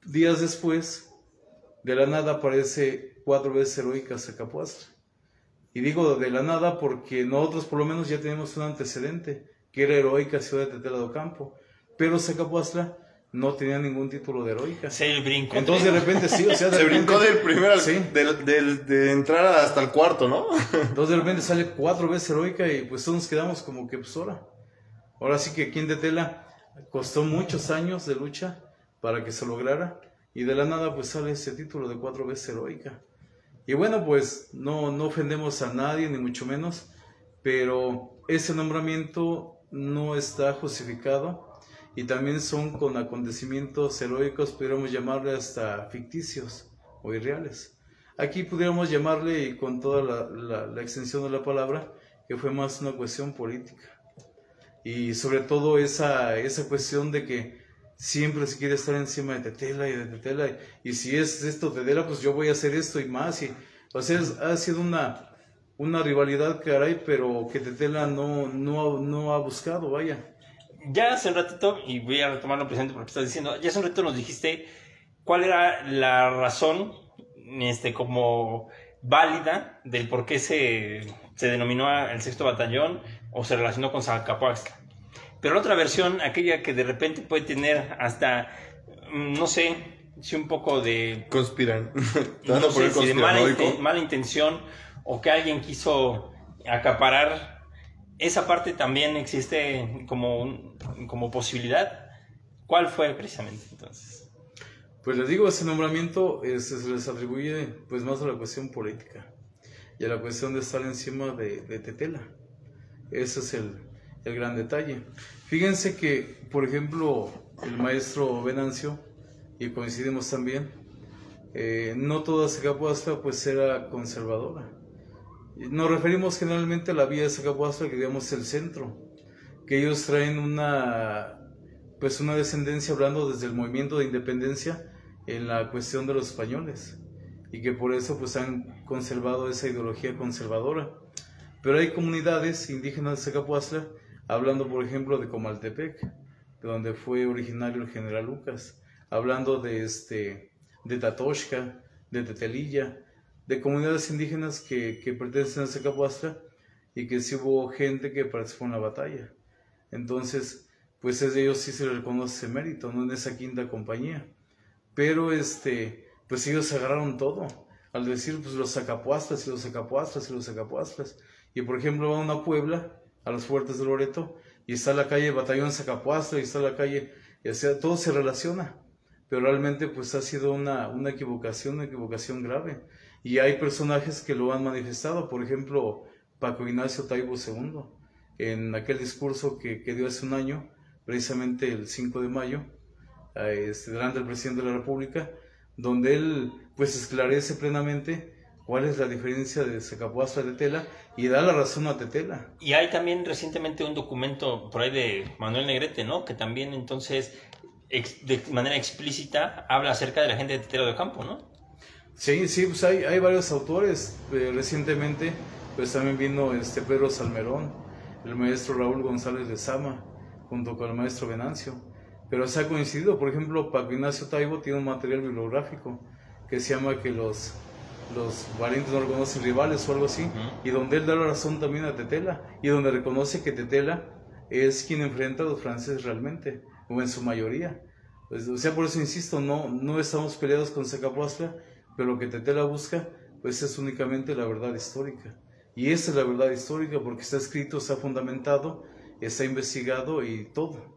Días después, de la nada aparece cuatro veces heroica Zacapuastra. Y digo de la nada porque nosotros por lo menos ya tenemos un antecedente, que era heroica ciudad de Tetela do Campo. Pero Zacapuastra no tenía ningún título de heroica. Se brincó. Entonces de repente sí, o sea, de Se repente- brincó del primero al- Sí. del- del- de entrar hasta el cuarto, ¿no? Entonces de repente sale cuatro veces heroica y pues todos nos quedamos como que pues ahora. Ahora sí que aquí en Tetela costó muchos años de lucha para que se lograra y de la nada pues sale ese título de cuatro veces heroica. Y bueno pues no, no ofendemos a nadie ni mucho menos, pero ese nombramiento no está justificado y también son con acontecimientos heroicos, pudiéramos llamarle hasta ficticios o irreales. Aquí pudiéramos llamarle, y con toda la, extensión de la palabra, que fue más una cuestión política. Y sobre todo esa, esa cuestión de que siempre se quiere estar encima de Tetela y de Tetela. Y, si es esto Tetela, pues yo voy a hacer esto y más. Y, ha sido una, una rivalidad, caray, pero que Tetela no, no, no ha buscado, vaya. Ya hace un ratito, y voy a retomar lo presente porque estás diciendo, ya hace un ratito nos dijiste cuál era la razón este, como válida del por qué se, se denominó el sexto batallón o se relacionó con Zacapuaxtla. Pero la otra versión, aquella que de repente puede tener hasta, mm, no sé, si un poco de Conspiran. No sé si de mala, inten- mala intención o que alguien quiso acaparar, esa parte también existe como, como posibilidad. ¿Cuál fue precisamente entonces? Pues les digo, ese nombramiento se les atribuye pues más a la cuestión política y a la cuestión de estar encima de, Tetela. Ese es el, el gran detalle. Fíjense que, por ejemplo, el maestro Venancio, y coincidimos también, eh, no toda Zacapuastra pues era conservadora. Nos referimos generalmente a la vía de Zacapuastra, que digamos el centro, que ellos traen una pues una descendencia hablando desde el movimiento de independencia en la cuestión de los españoles y que por eso pues han conservado esa ideología conservadora. Pero hay comunidades indígenas de Zacapuastra, hablando por ejemplo de Comaltepec, de donde fue originario el general Lucas. hablando de, este, de Tatoshka, de Tetelilla, de comunidades indígenas que, pertenecen a Zacapuastra y que sí hubo gente que participó en la batalla. Entonces, pues es de ellos sí se les reconoce ese mérito, no en esa quinta compañía. Pero este, pues ellos agarraron todo, al decir pues los Zacapuastras y los Zacapuastras y los Zacapuastras. Y por ejemplo va a una Puebla, a los fuertes de Loreto, y está la calle Batallón Zacapuastra, y está la calle, y sea, todo se relaciona. Pero realmente pues ha sido una, una equivocación, una equivocación grave. Y hay personajes que lo han manifestado, por ejemplo, Paco Ignacio Taibo II, en aquel discurso que, dio hace un año, precisamente el 5 de mayo, este, delante del presidente de la República, donde él pues esclarece plenamente cuál es la diferencia de Secapuastra de Tetela y da la razón a Tetela. Y hay también recientemente un documento por ahí de Manuel Negrete, ¿no? Que también entonces de manera explícita habla acerca de la gente de Tetela de Campo, ¿no? Sí, sí, pues hay, hay varios autores. Eh, recientemente, pues también vino este Pedro Salmerón, el maestro Raúl González de Sama, junto con el maestro Venancio. Pero se ha coincidido, por ejemplo, Paco Ignacio Taibo tiene un material bibliográfico que se llama que los, los valientes no reconocen rivales o algo así, y donde él da la razón también a Tetela, y donde reconoce que Tetela es quien enfrenta a los franceses realmente, o en su mayoría. Pues, o sea, por eso insisto, no, no estamos peleados con Secapuastra, pero lo que Tetela busca, pues es únicamente la verdad histórica. Y esa es la verdad histórica porque está escrito, está fundamentado, está investigado y todo.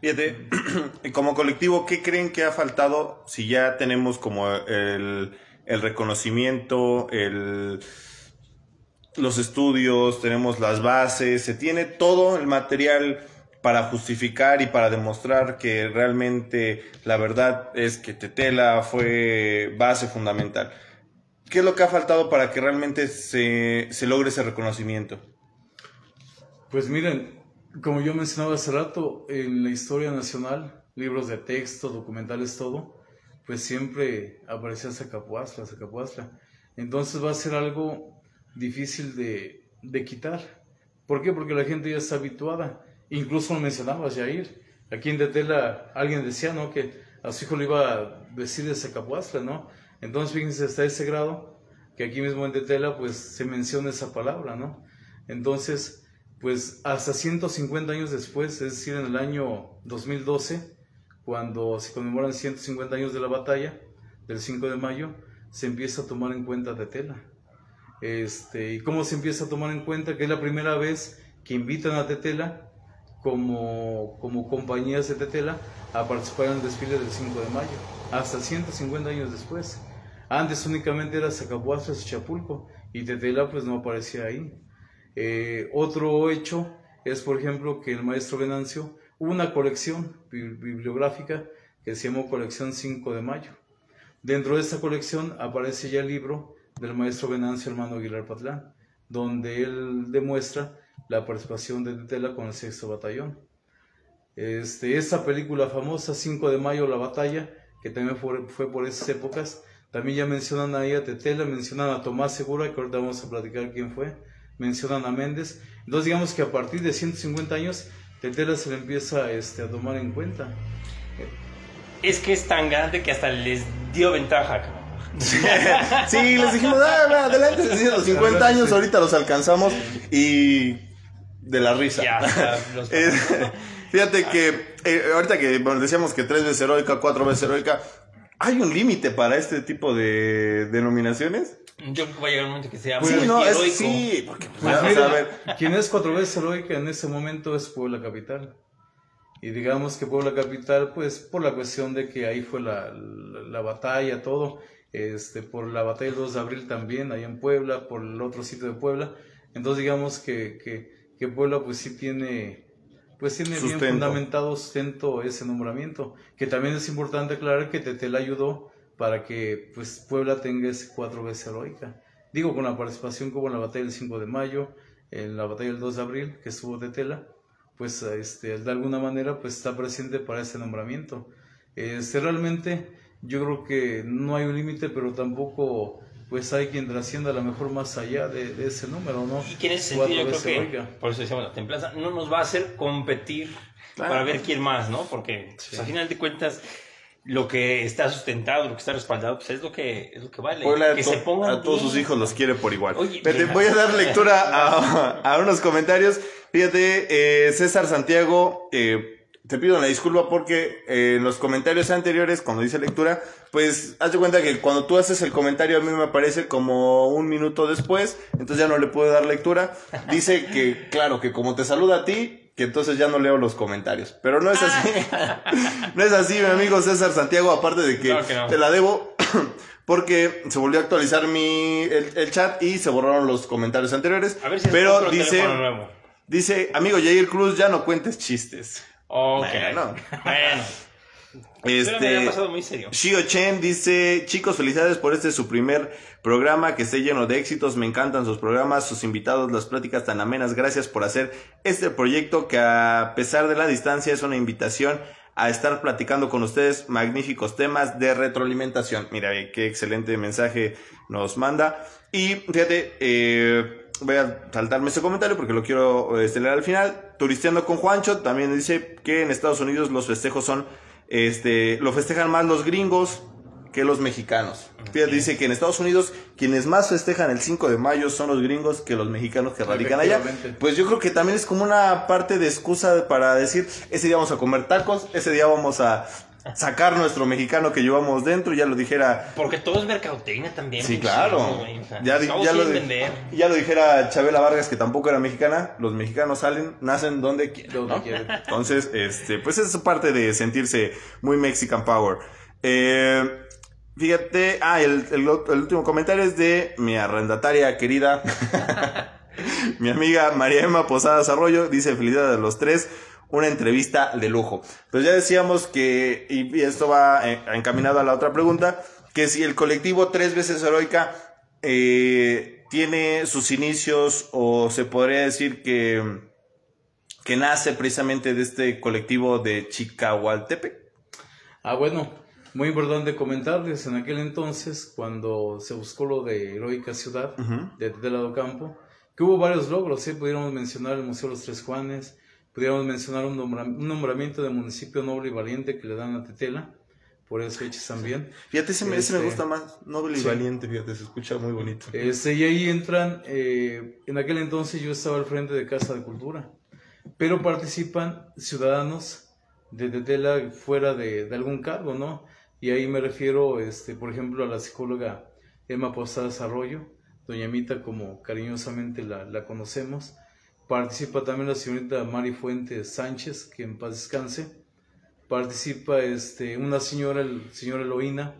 Fíjate, como colectivo, ¿qué creen que ha faltado si ya tenemos como el, el reconocimiento, el, los estudios, tenemos las bases, se tiene todo el material para justificar y para demostrar que realmente la verdad es que Tetela fue base fundamental. ¿Qué es lo que ha faltado para que realmente se, se logre ese reconocimiento? Pues miren, como yo mencionaba hace rato, en la historia nacional, libros de texto, documentales, todo, pues siempre aparecía Zacapuastra, Zacapuastra. Entonces va a ser algo difícil de, de quitar. ¿Por qué? Porque la gente ya está habituada. Incluso lo mencionabas, Jair. Aquí en Tetela alguien decía, ¿no? Que a su hijo le iba a decir de Zacapuastra, ¿no? Entonces, fíjense, hasta ese grado que aquí mismo en Tetela, pues se menciona esa palabra, ¿no? Entonces, pues hasta 150 años después, es decir, en el año 2012, cuando se conmemoran 150 años de la batalla, del 5 de mayo, se empieza a tomar en cuenta Tetela. Este, ¿Y cómo se empieza a tomar en cuenta? Que es la primera vez que invitan a Tetela como, como compañías de Tetela a participar en el desfile del 5 de mayo, hasta 150 años después. Antes únicamente era Zacapuastra y Chapulco, y Tetela pues no aparecía ahí. Eh, otro hecho es, por ejemplo, que el maestro Venancio una colección bibliográfica que se llamó Colección 5 de Mayo. Dentro de esta colección aparece ya el libro del maestro Venancio Hermano Aguilar Patlán, donde él demuestra la participación de Tetela con el sexto batallón. Este, esta película famosa, 5 de mayo, La Batalla, que también fue, fue, por esas épocas, también ya mencionan ahí a Tetela, mencionan a Tomás Segura, que ahorita vamos a platicar quién fue, mencionan a Méndez. Entonces digamos que a partir de 150 años, Tetela se le empieza este, a tomar en cuenta. Es que es tan grande que hasta les dio ventaja, sí, les dijimos, ah, adelante, 50 años, ahorita los alcanzamos. Y de la risa. Fíjate que eh, ahorita que decíamos que tres veces heroica, cuatro veces heroica, ¿hay un límite para este tipo de denominaciones? Yo creo que va a llegar un momento que sea sí, muy no, heroico. Es, sí, porque pues, mira, a ver. quien es cuatro veces heroica en ese momento es Puebla Capital. Y digamos que Puebla Capital, pues por la cuestión de que ahí fue la, la, la batalla, todo, este, por la batalla del 2 de abril también, ahí en Puebla, por el otro sitio de Puebla. Entonces digamos que, que, que Puebla pues sí tiene, pues tiene bien fundamentado sustento ese nombramiento, que también es importante aclarar que Tetela ayudó para que pues Puebla tenga ese cuatro veces heroica. Digo, con la participación como en la batalla del 5 de mayo, en la batalla del 2 de abril, que estuvo Tetela, pues este, de alguna manera pues está presente para ese nombramiento. Este, realmente yo creo que no hay un límite, pero tampoco pues hay quien trascienda a lo mejor más allá de, ese número, ¿no? Y que en ese sentido yo creo que, por eso decíamos, la templanza no nos va a hacer competir para ver quién más, ¿no? Porque pues, al final de cuentas lo que está sustentado, lo que está respaldado, pues es lo que, es lo que vale. Puebla que se pongan a todos bien. sus hijos los quiere por igual. Oye, voy a dar lectura a, a unos comentarios. Fíjate, eh, César Santiago, eh, te pido una disculpa porque eh, en los comentarios anteriores, cuando dice lectura, pues haz de cuenta que cuando tú haces el comentario a mí me aparece como un minuto después, entonces ya no le puedo dar lectura. Dice que, claro, que como te saluda a ti, que entonces ya no leo los comentarios. Pero no es así. no es así, mi amigo César Santiago, aparte de que, Claro que no. te la debo. Porque se volvió a actualizar mi, el, el chat y se borraron los comentarios anteriores. A ver si pero dice, nuevo. dice, amigo Jair Cruz, ya no cuentes chistes. Ok. Bueno. Este, muy serio. Shio Chen dice, chicos, felicidades por este su primer programa que esté lleno de éxitos. Me encantan sus programas, sus invitados, las pláticas tan amenas. Gracias por hacer este proyecto que a pesar de la distancia es una invitación a estar platicando con ustedes magníficos temas de retroalimentación. Mira, qué excelente mensaje nos manda. Y fíjate, eh, voy a saltarme ese comentario porque lo quiero este, leer al final. Turisteando con Juancho también dice que en Estados Unidos los festejos son este, lo festejan más los gringos que los mexicanos. Fíjate, dice que en Estados Unidos quienes más festejan el 5 de mayo son los gringos que los mexicanos que radican allá. Pues yo creo que también es como una parte de excusa para decir, ese día vamos a comer tacos, ese día vamos a sacar nuestro mexicano que llevamos dentro, ya lo dijera Porque todo es mercadotecnia también. Sí, claro. güey, o sea, Ya, ya, lo di- ya lo dijera Chabela Vargas, que tampoco era mexicana. Los mexicanos salen, nacen donde quieren. Donde ¿no? quieren. Entonces, este, pues es parte de sentirse muy Mexican Power. Eh, fíjate, ah, el, el último comentario es de mi arrendataria querida, mi amiga María Emma Posadas Arroyo. Dice, felicidades a los tres. Una entrevista de lujo. Pues ya decíamos que, y esto va eh, encaminado a la otra pregunta, que si el colectivo Tres Veces Heroica eh, tiene sus inicios o se podría decir que, que nace precisamente de este colectivo de Chicahualtepec. Ah, bueno, muy importante comentarles, en aquel entonces, cuando se buscó lo de Heroica Ciudad, de Tetela do Campo, que hubo varios logros, ¿eh? pudiéramos mencionar el Museo de los Tres Juanes, pudiéramos mencionar un, un nombramiento de municipio noble y valiente que le dan a Tetela, por eso hechas también. Fíjate, ese, me- ese me Este, gusta más, noble y sí. valiente, fíjate, se escucha muy bonito. Este, y ahí entran, eh, en aquel entonces yo estaba al frente de Casa de Cultura, pero participan ciudadanos de Tetela fuera de, de algún cargo, ¿no? Y ahí me refiero, este, por ejemplo, a la psicóloga Emma Posadas Arroyo, doña Mita como cariñosamente la, la conocemos. Participa también la señorita Mari Fuentes Sánchez, que en paz descanse participa este, una señora, el señor Eloína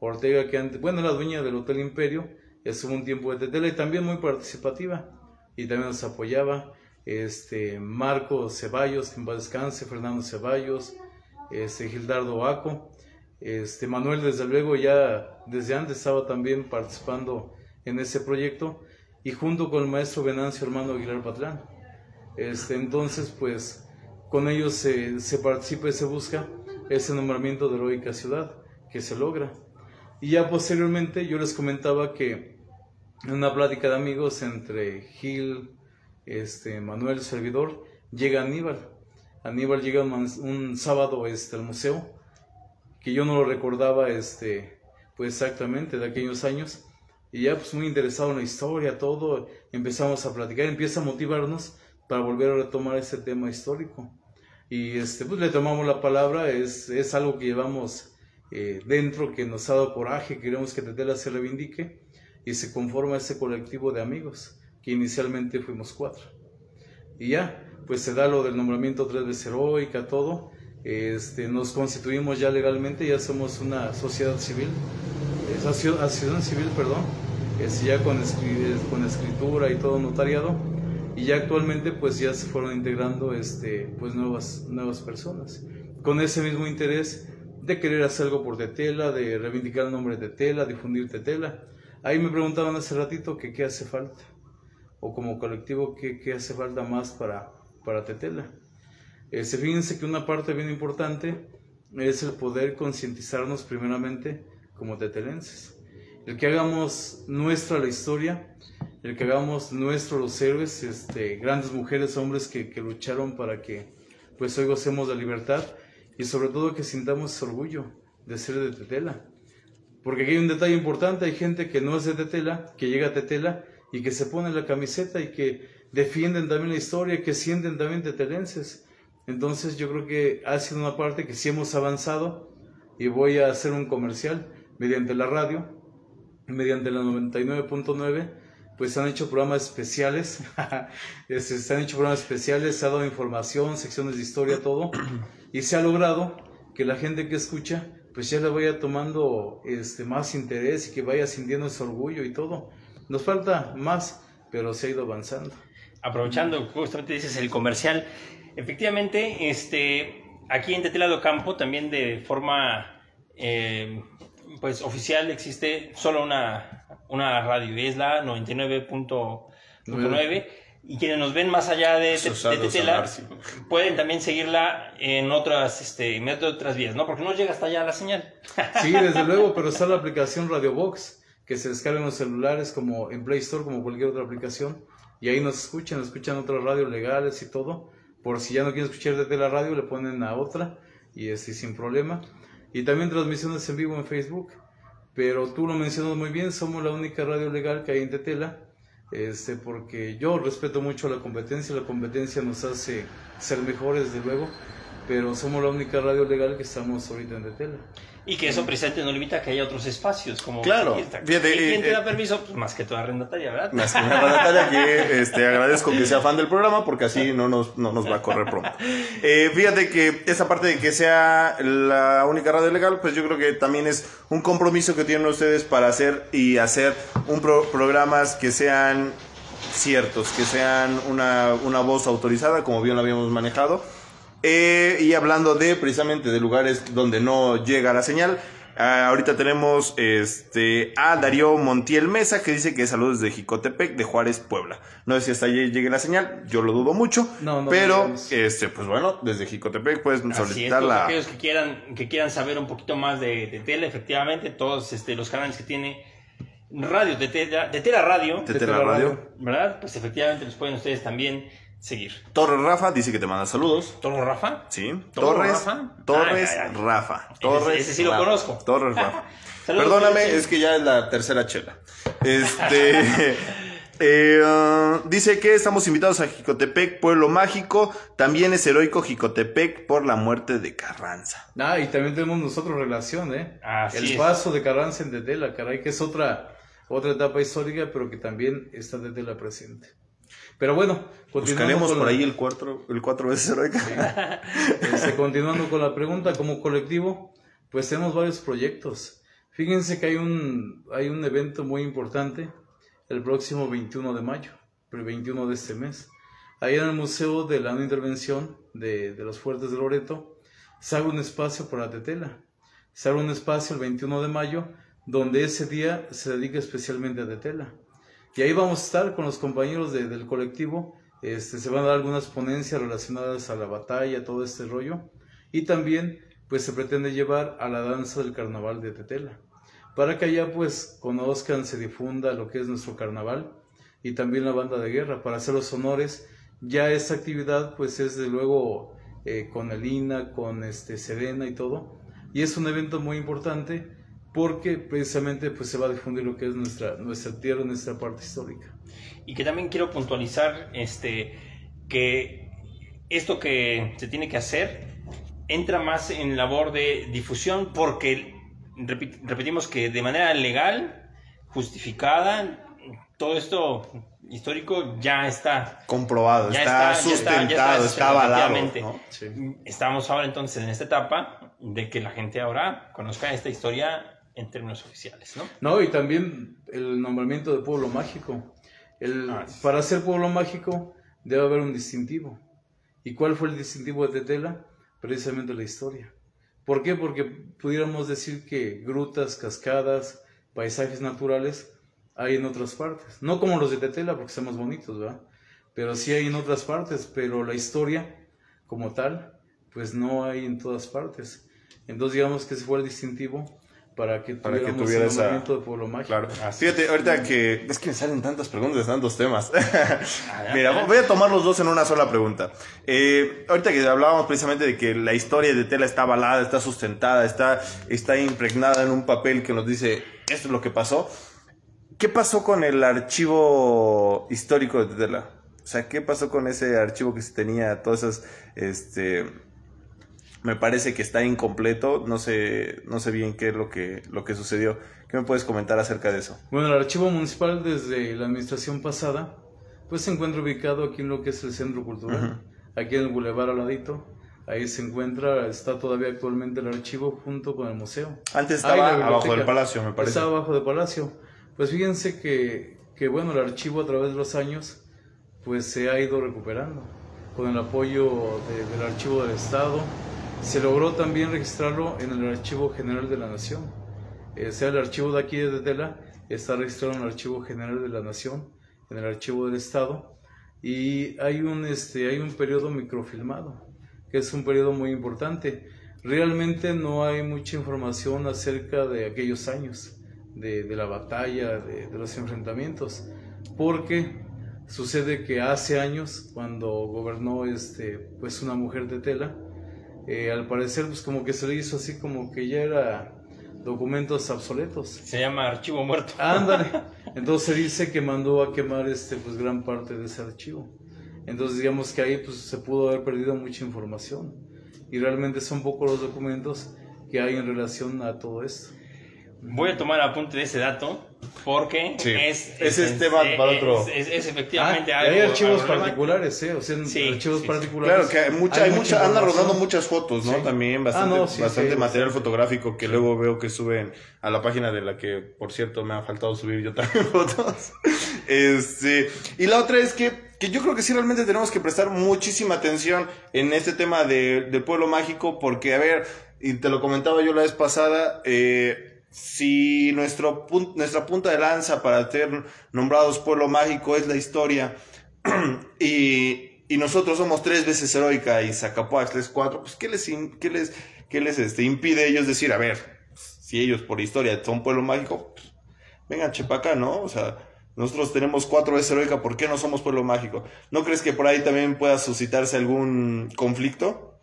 Ortega, que antes, bueno, era dueña del Hotel Imperio, estuvo un tiempo de Tetela y también muy participativa y también nos apoyaba. Este, Marco Ceballos, que en paz descanse, Fernando Ceballos, este, Gildardo Aco, este, Manuel, desde luego, ya desde antes estaba también participando en ese proyecto y junto con el maestro Venancio Hermano Aguilar Patlán. Este, entonces, pues, con ellos se, participa y se busca ese nombramiento de heroica ciudad que se logra. Y ya posteriormente yo les comentaba que en una plática de amigos entre Gil, este, Manuel, servidor, llega Aníbal. Aníbal llega un, un sábado este, al museo, que yo no lo recordaba este, pues exactamente de aquellos años. Y ya pues muy interesado en la historia, todo, empezamos a platicar, empieza a motivarnos para volver a retomar ese tema histórico. Y este, pues le tomamos la palabra, es, es algo que llevamos eh, dentro, que nos ha dado coraje, queremos que Tetela se reivindique y se conforma ese colectivo de amigos, que inicialmente fuimos cuatro. Y ya, pues se da lo del nombramiento tres veces heroica, todo. Este, nos constituimos ya legalmente, ya somos una sociedad civil, asociación civil, perdón, es ya con, escri- con escritura y todo notariado. Y ya actualmente pues ya se fueron integrando este, pues nuevas, nuevas personas, con ese mismo interés de querer hacer algo por Tetela, de reivindicar el nombre de Tetela, difundir Tetela. Ahí me preguntaban hace ratito que qué hace falta o como colectivo qué, qué hace falta más para, para Tetela. Este, fíjense que una parte bien importante es el poder concientizarnos primeramente como tetelenses. El que hagamos nuestra la historia, el que hagamos nuestro los héroes, este, grandes mujeres, hombres que, lucharon para que pues hoy gocemos la libertad y sobre todo que sintamos orgullo de ser de Tetela. Porque aquí hay un detalle importante, hay gente que no es de Tetela, que llega a Tetela y que se pone la camiseta y que defienden también la historia, que sienten también tetelenses. Entonces yo creo que ha sido una parte que sí hemos avanzado y voy a hacer un comercial mediante la radio, mediante la 99.9, pues se han hecho programas especiales, se han hecho programas especiales, se ha dado información, secciones de historia, todo, y se ha logrado que la gente que escucha pues ya le vaya tomando este, más interés y que vaya sintiendo ese orgullo y todo. Nos falta más, pero se ha ido avanzando. Aprovechando, justamente dices el comercial, efectivamente, este, aquí en Tetelado Campo también de forma eh, pues oficial existe solo una, una radio, es la 99.9 y quienes nos ven más allá de, Tetela pueden también seguirla en otras, este, en otras vías, ¿no? Porque no llega hasta allá la señal. Sí, desde luego, pero está la aplicación Radio Box que se descarga en los celulares como en Play Store, como cualquier otra aplicación, y ahí nos escuchan, escuchan otras radios legales y todo. Por si ya no quieren escuchar desde la radio, le ponen a otra y así sin problema. Y también transmisiones en vivo en Facebook. Pero tú lo mencionas muy bien, somos la única radio legal que hay en Tetela este, porque yo respeto mucho la competencia, la competencia nos hace ser mejores, desde luego, pero somos la única radio legal que estamos ahorita en Tetela. Y que eso precisamente no limita a que haya otros espacios, como claro. ¿Quién te eh, da permiso? Pues más que toda arrendataria, ¿verdad? Más que arrendataria, que este, agradezco que sea fan del programa porque así no nos, no nos va a correr pronto. Eh, fíjate que esa parte de que sea la única radio legal, pues yo creo que también es un compromiso que tienen ustedes para hacer y hacer un programas que sean ciertos, que sean una, una voz autorizada, como bien lo habíamos manejado eh, y hablando de precisamente de lugares donde no llega la señal, ah, ahorita tenemos este a Darío Montiel Mesa que dice que saludos de Jicotepec, de Juárez, Puebla. No sé si hasta allí llegue la señal, yo lo dudo mucho, pero este pues bueno, desde Jicotepec puedes solicitar la aquellos que quieran que quieran saber un poquito más de, de tele, efectivamente, todos este, los canales que tiene Radio de Tela, de Tela Radio, de Tela Radio, ¿verdad? Pues efectivamente los pueden ustedes también seguir. Torres Rafa dice que te manda saludos. ¿Torres Rafa? Sí. Torres Rafa. Torres Rafa. Torres. Ese, sí lo conozco. Torres Rafa. Perdóname, es que ya es la tercera chela. Este. Eh, uh, dice que estamos invitados a Jicotepec, pueblo mágico. También es heroico Jicotepec por la muerte de Carranza. Ah, y también tenemos nosotros relación, ¿eh? El paso de Carranza en Tetela, caray, que es otra, otra etapa histórica, pero que también está desde la presente. Pero bueno, continuamos por ahí el cuatro, el cuatro veces heroica. Este, continuando con la pregunta, como colectivo, pues tenemos varios proyectos. Fíjense que hay un, hay un evento muy importante el próximo 21 de mayo, el 21 de este mes. Ahí en el Museo de la Intervención de, de los Fuertes de Loreto, se abre un espacio para Tetela. Se abre un espacio el 21 de mayo, donde ese día se dedica especialmente a Tetela. Y ahí vamos a estar con los compañeros del colectivo. Este, se van a dar algunas ponencias relacionadas a la batalla, todo este rollo. Y también, pues se pretende llevar a la danza del carnaval de Tetela. Para que allá, pues, conozcan, se difunda lo que es nuestro carnaval y también la banda de guerra. Para hacer los honores, ya esta actividad, pues, es de luego eh, con Elina, con este, Serena y todo. Y es un evento muy importante porque precisamente pues se va a difundir lo que es nuestra, nuestra tierra, nuestra parte histórica. Y que también quiero puntualizar este, que esto que se tiene que hacer entra más en labor de difusión porque repetimos que de manera legal, justificada, todo esto histórico ya está comprobado, está, sustentado, está, avalado. Estamos ahora entonces en esta etapa de que la gente ahora conozca esta historia en términos oficiales, ¿no? No, y también el nombramiento de pueblo mágico. El, ah, Para ser pueblo mágico debe haber un distintivo. ¿Y cuál fue el distintivo de Tetela? Precisamente la historia. ¿Por qué? Porque pudiéramos decir que grutas, cascadas, paisajes naturales hay en otras partes. No como los de Tetela, porque son más bonitos, ¿verdad? Pero sí hay en otras partes, pero la historia como tal, pues no hay en todas partes. Entonces digamos que ese fue el distintivo para que Para que tuviera nombramiento de pueblo mágico. Claro. Fíjate, ahorita que es que me salen tantas preguntas, tantos temas. Mira, voy a tomar los dos en una sola pregunta. Eh, ahorita que hablábamos precisamente de que la historia de Tela está avalada, está sustentada, está, está impregnada en un papel que nos dice esto es lo que pasó. ¿Qué pasó con el archivo histórico de Tela? O sea, ¿qué pasó con ese archivo que se tenía? Todas esas, este, me parece que está incompleto. No sé, no sé bien qué es lo que, lo que sucedió. ¿Qué me puedes comentar acerca de eso? Bueno, el archivo municipal desde la administración pasada, pues se encuentra ubicado aquí en lo que es el centro cultural, aquí en el bulevar al ladito. Ahí se encuentra, está todavía actualmente el archivo junto con el museo. Antes Ah, estaba abajo del palacio, me parece. Estaba abajo del palacio. Pues fíjense que, que, bueno, el archivo a través de los años, pues se ha ido recuperando. Con el apoyo de- del archivo del Estado, se logró también registrarlo en el archivo general de la Nación. Eh, sea el archivo de aquí de Tetela, está registrado en el archivo general de la Nación, en el archivo del Estado, y hay un, este, hay un periodo microfilmado, que es un periodo muy importante. Realmente no hay mucha información acerca de aquellos años, de, de la batalla, de, de los enfrentamientos, porque sucede que hace años, cuando gobernó este, pues una mujer de tela, eh, al parecer pues como que se le hizo así como que ya era documentos obsoletos. Se llama archivo muerto. Ándale. Entonces se dice que mandó a quemar este pues gran parte de ese archivo. Entonces digamos que ahí pues se pudo haber perdido mucha información. Y realmente son pocos los documentos que hay en relación a todo esto. Voy a tomar apunte de ese dato porque Sí. es, Ese es tema para otro. Es, es- es efectivamente Ah, algo. hay archivos algo particulares, ¿eh? O sea, Sí, archivos sí, particulares. Claro, que hay mucha, hay mucha, andan información. rodando muchas fotos, ¿no? Sí. También bastante, Ah, no, sí, bastante sí, material bastante. fotográfico que luego veo que suben a la página de la que, por cierto, me ha faltado subir yo también fotos. Este, y la otra es que, que yo creo que sí realmente tenemos que prestar muchísima atención en este tema de, del pueblo mágico, porque, a ver, y te lo comentaba yo la vez pasada, eh, si nuestro pun- nuestra punta de lanza para ser nombrados pueblo mágico es la historia, y, nosotros somos tres veces heroica y Zacapoaxtla es cuatro, pues ¿qué les, qué les, qué les este, impide ellos decir, a ver, si ellos por historia son pueblo mágico, pues, vengan chepaca, ¿no? O sea, nosotros tenemos cuatro veces heroica, ¿por qué no somos pueblo mágico? ¿No crees que por ahí también pueda suscitarse algún conflicto?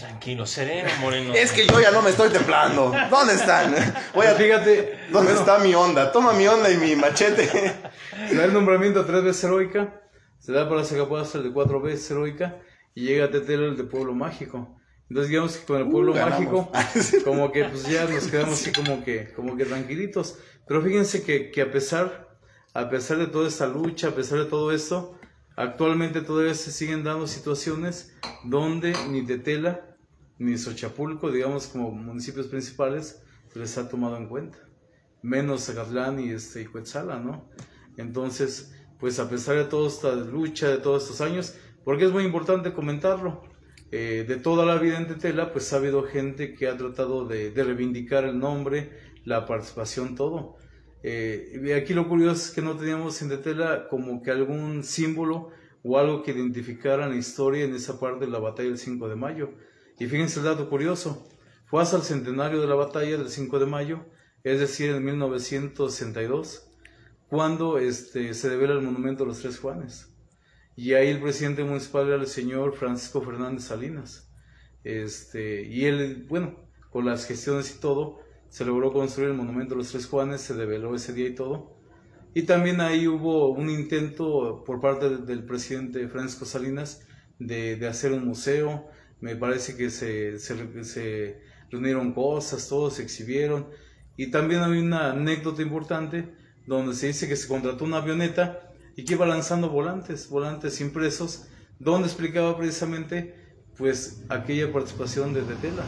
Tranquilo, sereno, Moreno. Es que yo ya no me estoy templando. ¿Dónde están? Voy a... Fíjate, ¿Dónde está mi onda? Toma mi onda y mi machete. se da el nombramiento tres veces heroica, se da para Zacapuazal el de cuatro veces heroica, y llega a Tetela el de pueblo mágico. Entonces digamos que con el pueblo Uh, mágico, como que pues ya nos quedamos así como que, como que tranquilitos. Pero fíjense que, que a pesar, a pesar de toda esta lucha, a pesar de todo esto, actualmente todavía se siguen dando situaciones donde ni Tetela ni Xochapulco, digamos como municipios principales, se les ha tomado en cuenta. Menos Zacatlán y, este, y ¿no? Entonces, pues a pesar de toda esta lucha, de todos estos años, porque es muy importante comentarlo, eh, de toda la vida en Tetela, pues ha habido gente que ha tratado de, de reivindicar el nombre, la participación, todo. Eh, y aquí lo curioso es que no teníamos en Tetela como que algún símbolo o algo que identificara la historia en esa parte de la batalla del 5 de mayo. Y fíjense el dato curioso, fue hasta el centenario de la batalla del 5 de mayo, es decir, en 1962, cuando este, se devela el monumento a los Tres Juanes. Y ahí el presidente municipal era el señor Francisco Fernández Salinas. Este, y él, bueno, con las gestiones y todo, se logró construir el monumento a los Tres Juanes, se develó ese día y todo. Y también ahí hubo un intento por parte de- del presidente Francisco Salinas de, de hacer un museo. Me parece que se, se, se reunieron cosas, todos se exhibieron. Y también hay una anécdota importante donde se dice que se contrató una avioneta y que iba lanzando volantes, volantes impresos, donde explicaba precisamente pues aquella participación de Tetela.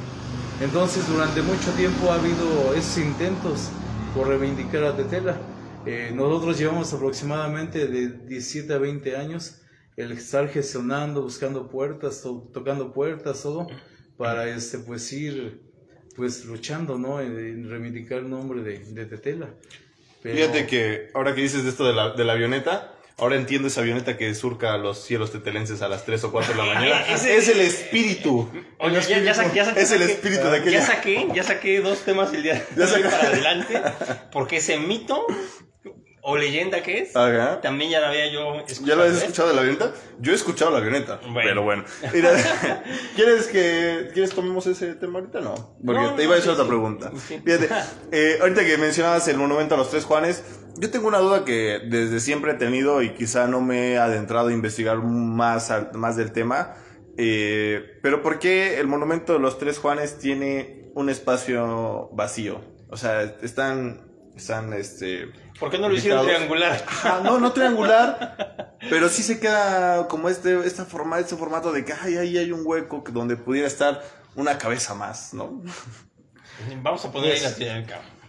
Entonces durante mucho tiempo ha habido esos intentos por reivindicar a Tetela. Eh, nosotros llevamos aproximadamente de 17 a 20 años el estar gestionando, buscando puertas, to- tocando puertas, todo, para este, pues ir pues luchando, ¿no? En, en reivindicar el nombre de, de Tetela. Pero- Fíjate que ahora que dices de esto de la, de la avioneta, Ahora entiendo esa avioneta que surca los cielos tetelenses a las 3 o 4 de la mañana. Ese- es el espíritu. Oye, ya, ya saqué, ya saqué- Es el espíritu de aquella. Ya saqué, ya saqué dos temas el día de hoy para adelante, porque ese mito o leyenda que es, Ajá. también ya la había yo escuchado. ¿Ya lo habías escuchado de la avioneta? Yo he escuchado la avioneta, Bueno. pero bueno. Mira, ¿quieres que quieres tomemos ese tema ahorita? No, porque No, te no, iba a hacer sí, otra sí. pregunta. Sí. Fíjate, eh, ahorita que mencionabas el monumento a los tres Juanes, yo tengo una duda que desde siempre he tenido y quizá no me he adentrado a investigar más, más del tema. eh, pero ¿por qué el monumento de los tres Juanes tiene un espacio vacío? O sea, están, están, este, ¿Por qué no lo hicieron triangular? Ajá, no, no triangular, pero sí se queda como este, esta forma, este formato de que ay, ahí hay un hueco que- donde pudiera estar una cabeza más, ¿no? Vamos a poner ahí la.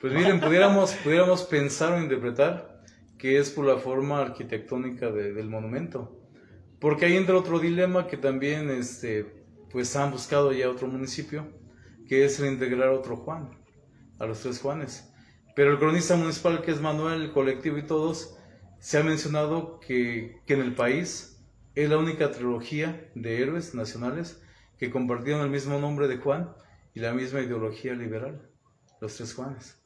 Pues miren, pudiéramos, pudiéramos pensar o interpretar que es por la forma arquitectónica de- del monumento. Porque ahí entra otro dilema que también este, pues han buscado ya otro municipio, que es reintegrar otro Juan, a los tres Juanes. Pero el cronista municipal, que es Manuel, el colectivo y todos, se ha mencionado que, que en el país es la única trilogía de héroes nacionales que compartieron el mismo nombre de Juan y la misma ideología liberal, los tres Juanes.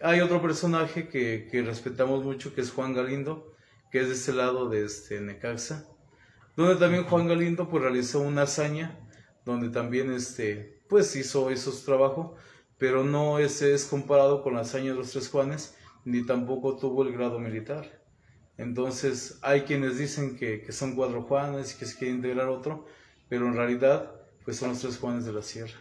Hay otro personaje que, que respetamos mucho, que es Juan Galindo, que es de este lado de este Necaxa, donde también Juan Galindo pues realizó una hazaña, donde también este, pues hizo esos trabajos, pero no ese es comparado con la hazaña de los tres Juanes, ni tampoco tuvo el grado militar. Entonces hay quienes dicen que, que son cuatro Juanes y que se quiere integrar otro, pero en realidad pues son los tres Juanes de la Sierra.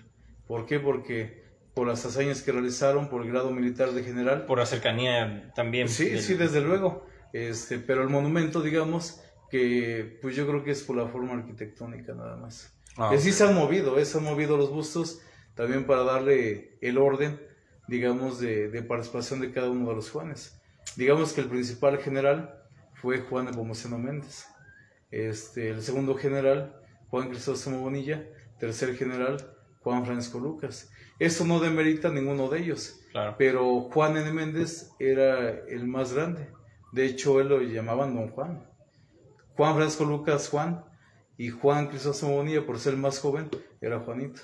¿Por qué? Porque por las hazañas que realizaron, por el grado militar de general, Por la cercanía también. Sí, del- sí, desde luego. Este, pero el monumento, digamos, que pues yo creo que es por la forma arquitectónica nada más. Ah, que sí se han movido, eh, se han movido los bustos también para darle el orden, digamos, de, de participación de cada uno de los Juanes. Digamos que el principal general fue Juan Nepomuceno Méndez. Este, el segundo general, Juan Crisóstomo Bonilla. Tercer general, Juan Francisco Lucas. Eso no demerita a ninguno de ellos. Claro. Pero Juan N. Méndez era el más grande. De hecho, él lo llamaban Don Juan. Juan Francisco Lucas Juan y Juan Crisóstomo Bonilla, por ser el más joven, era Juanito.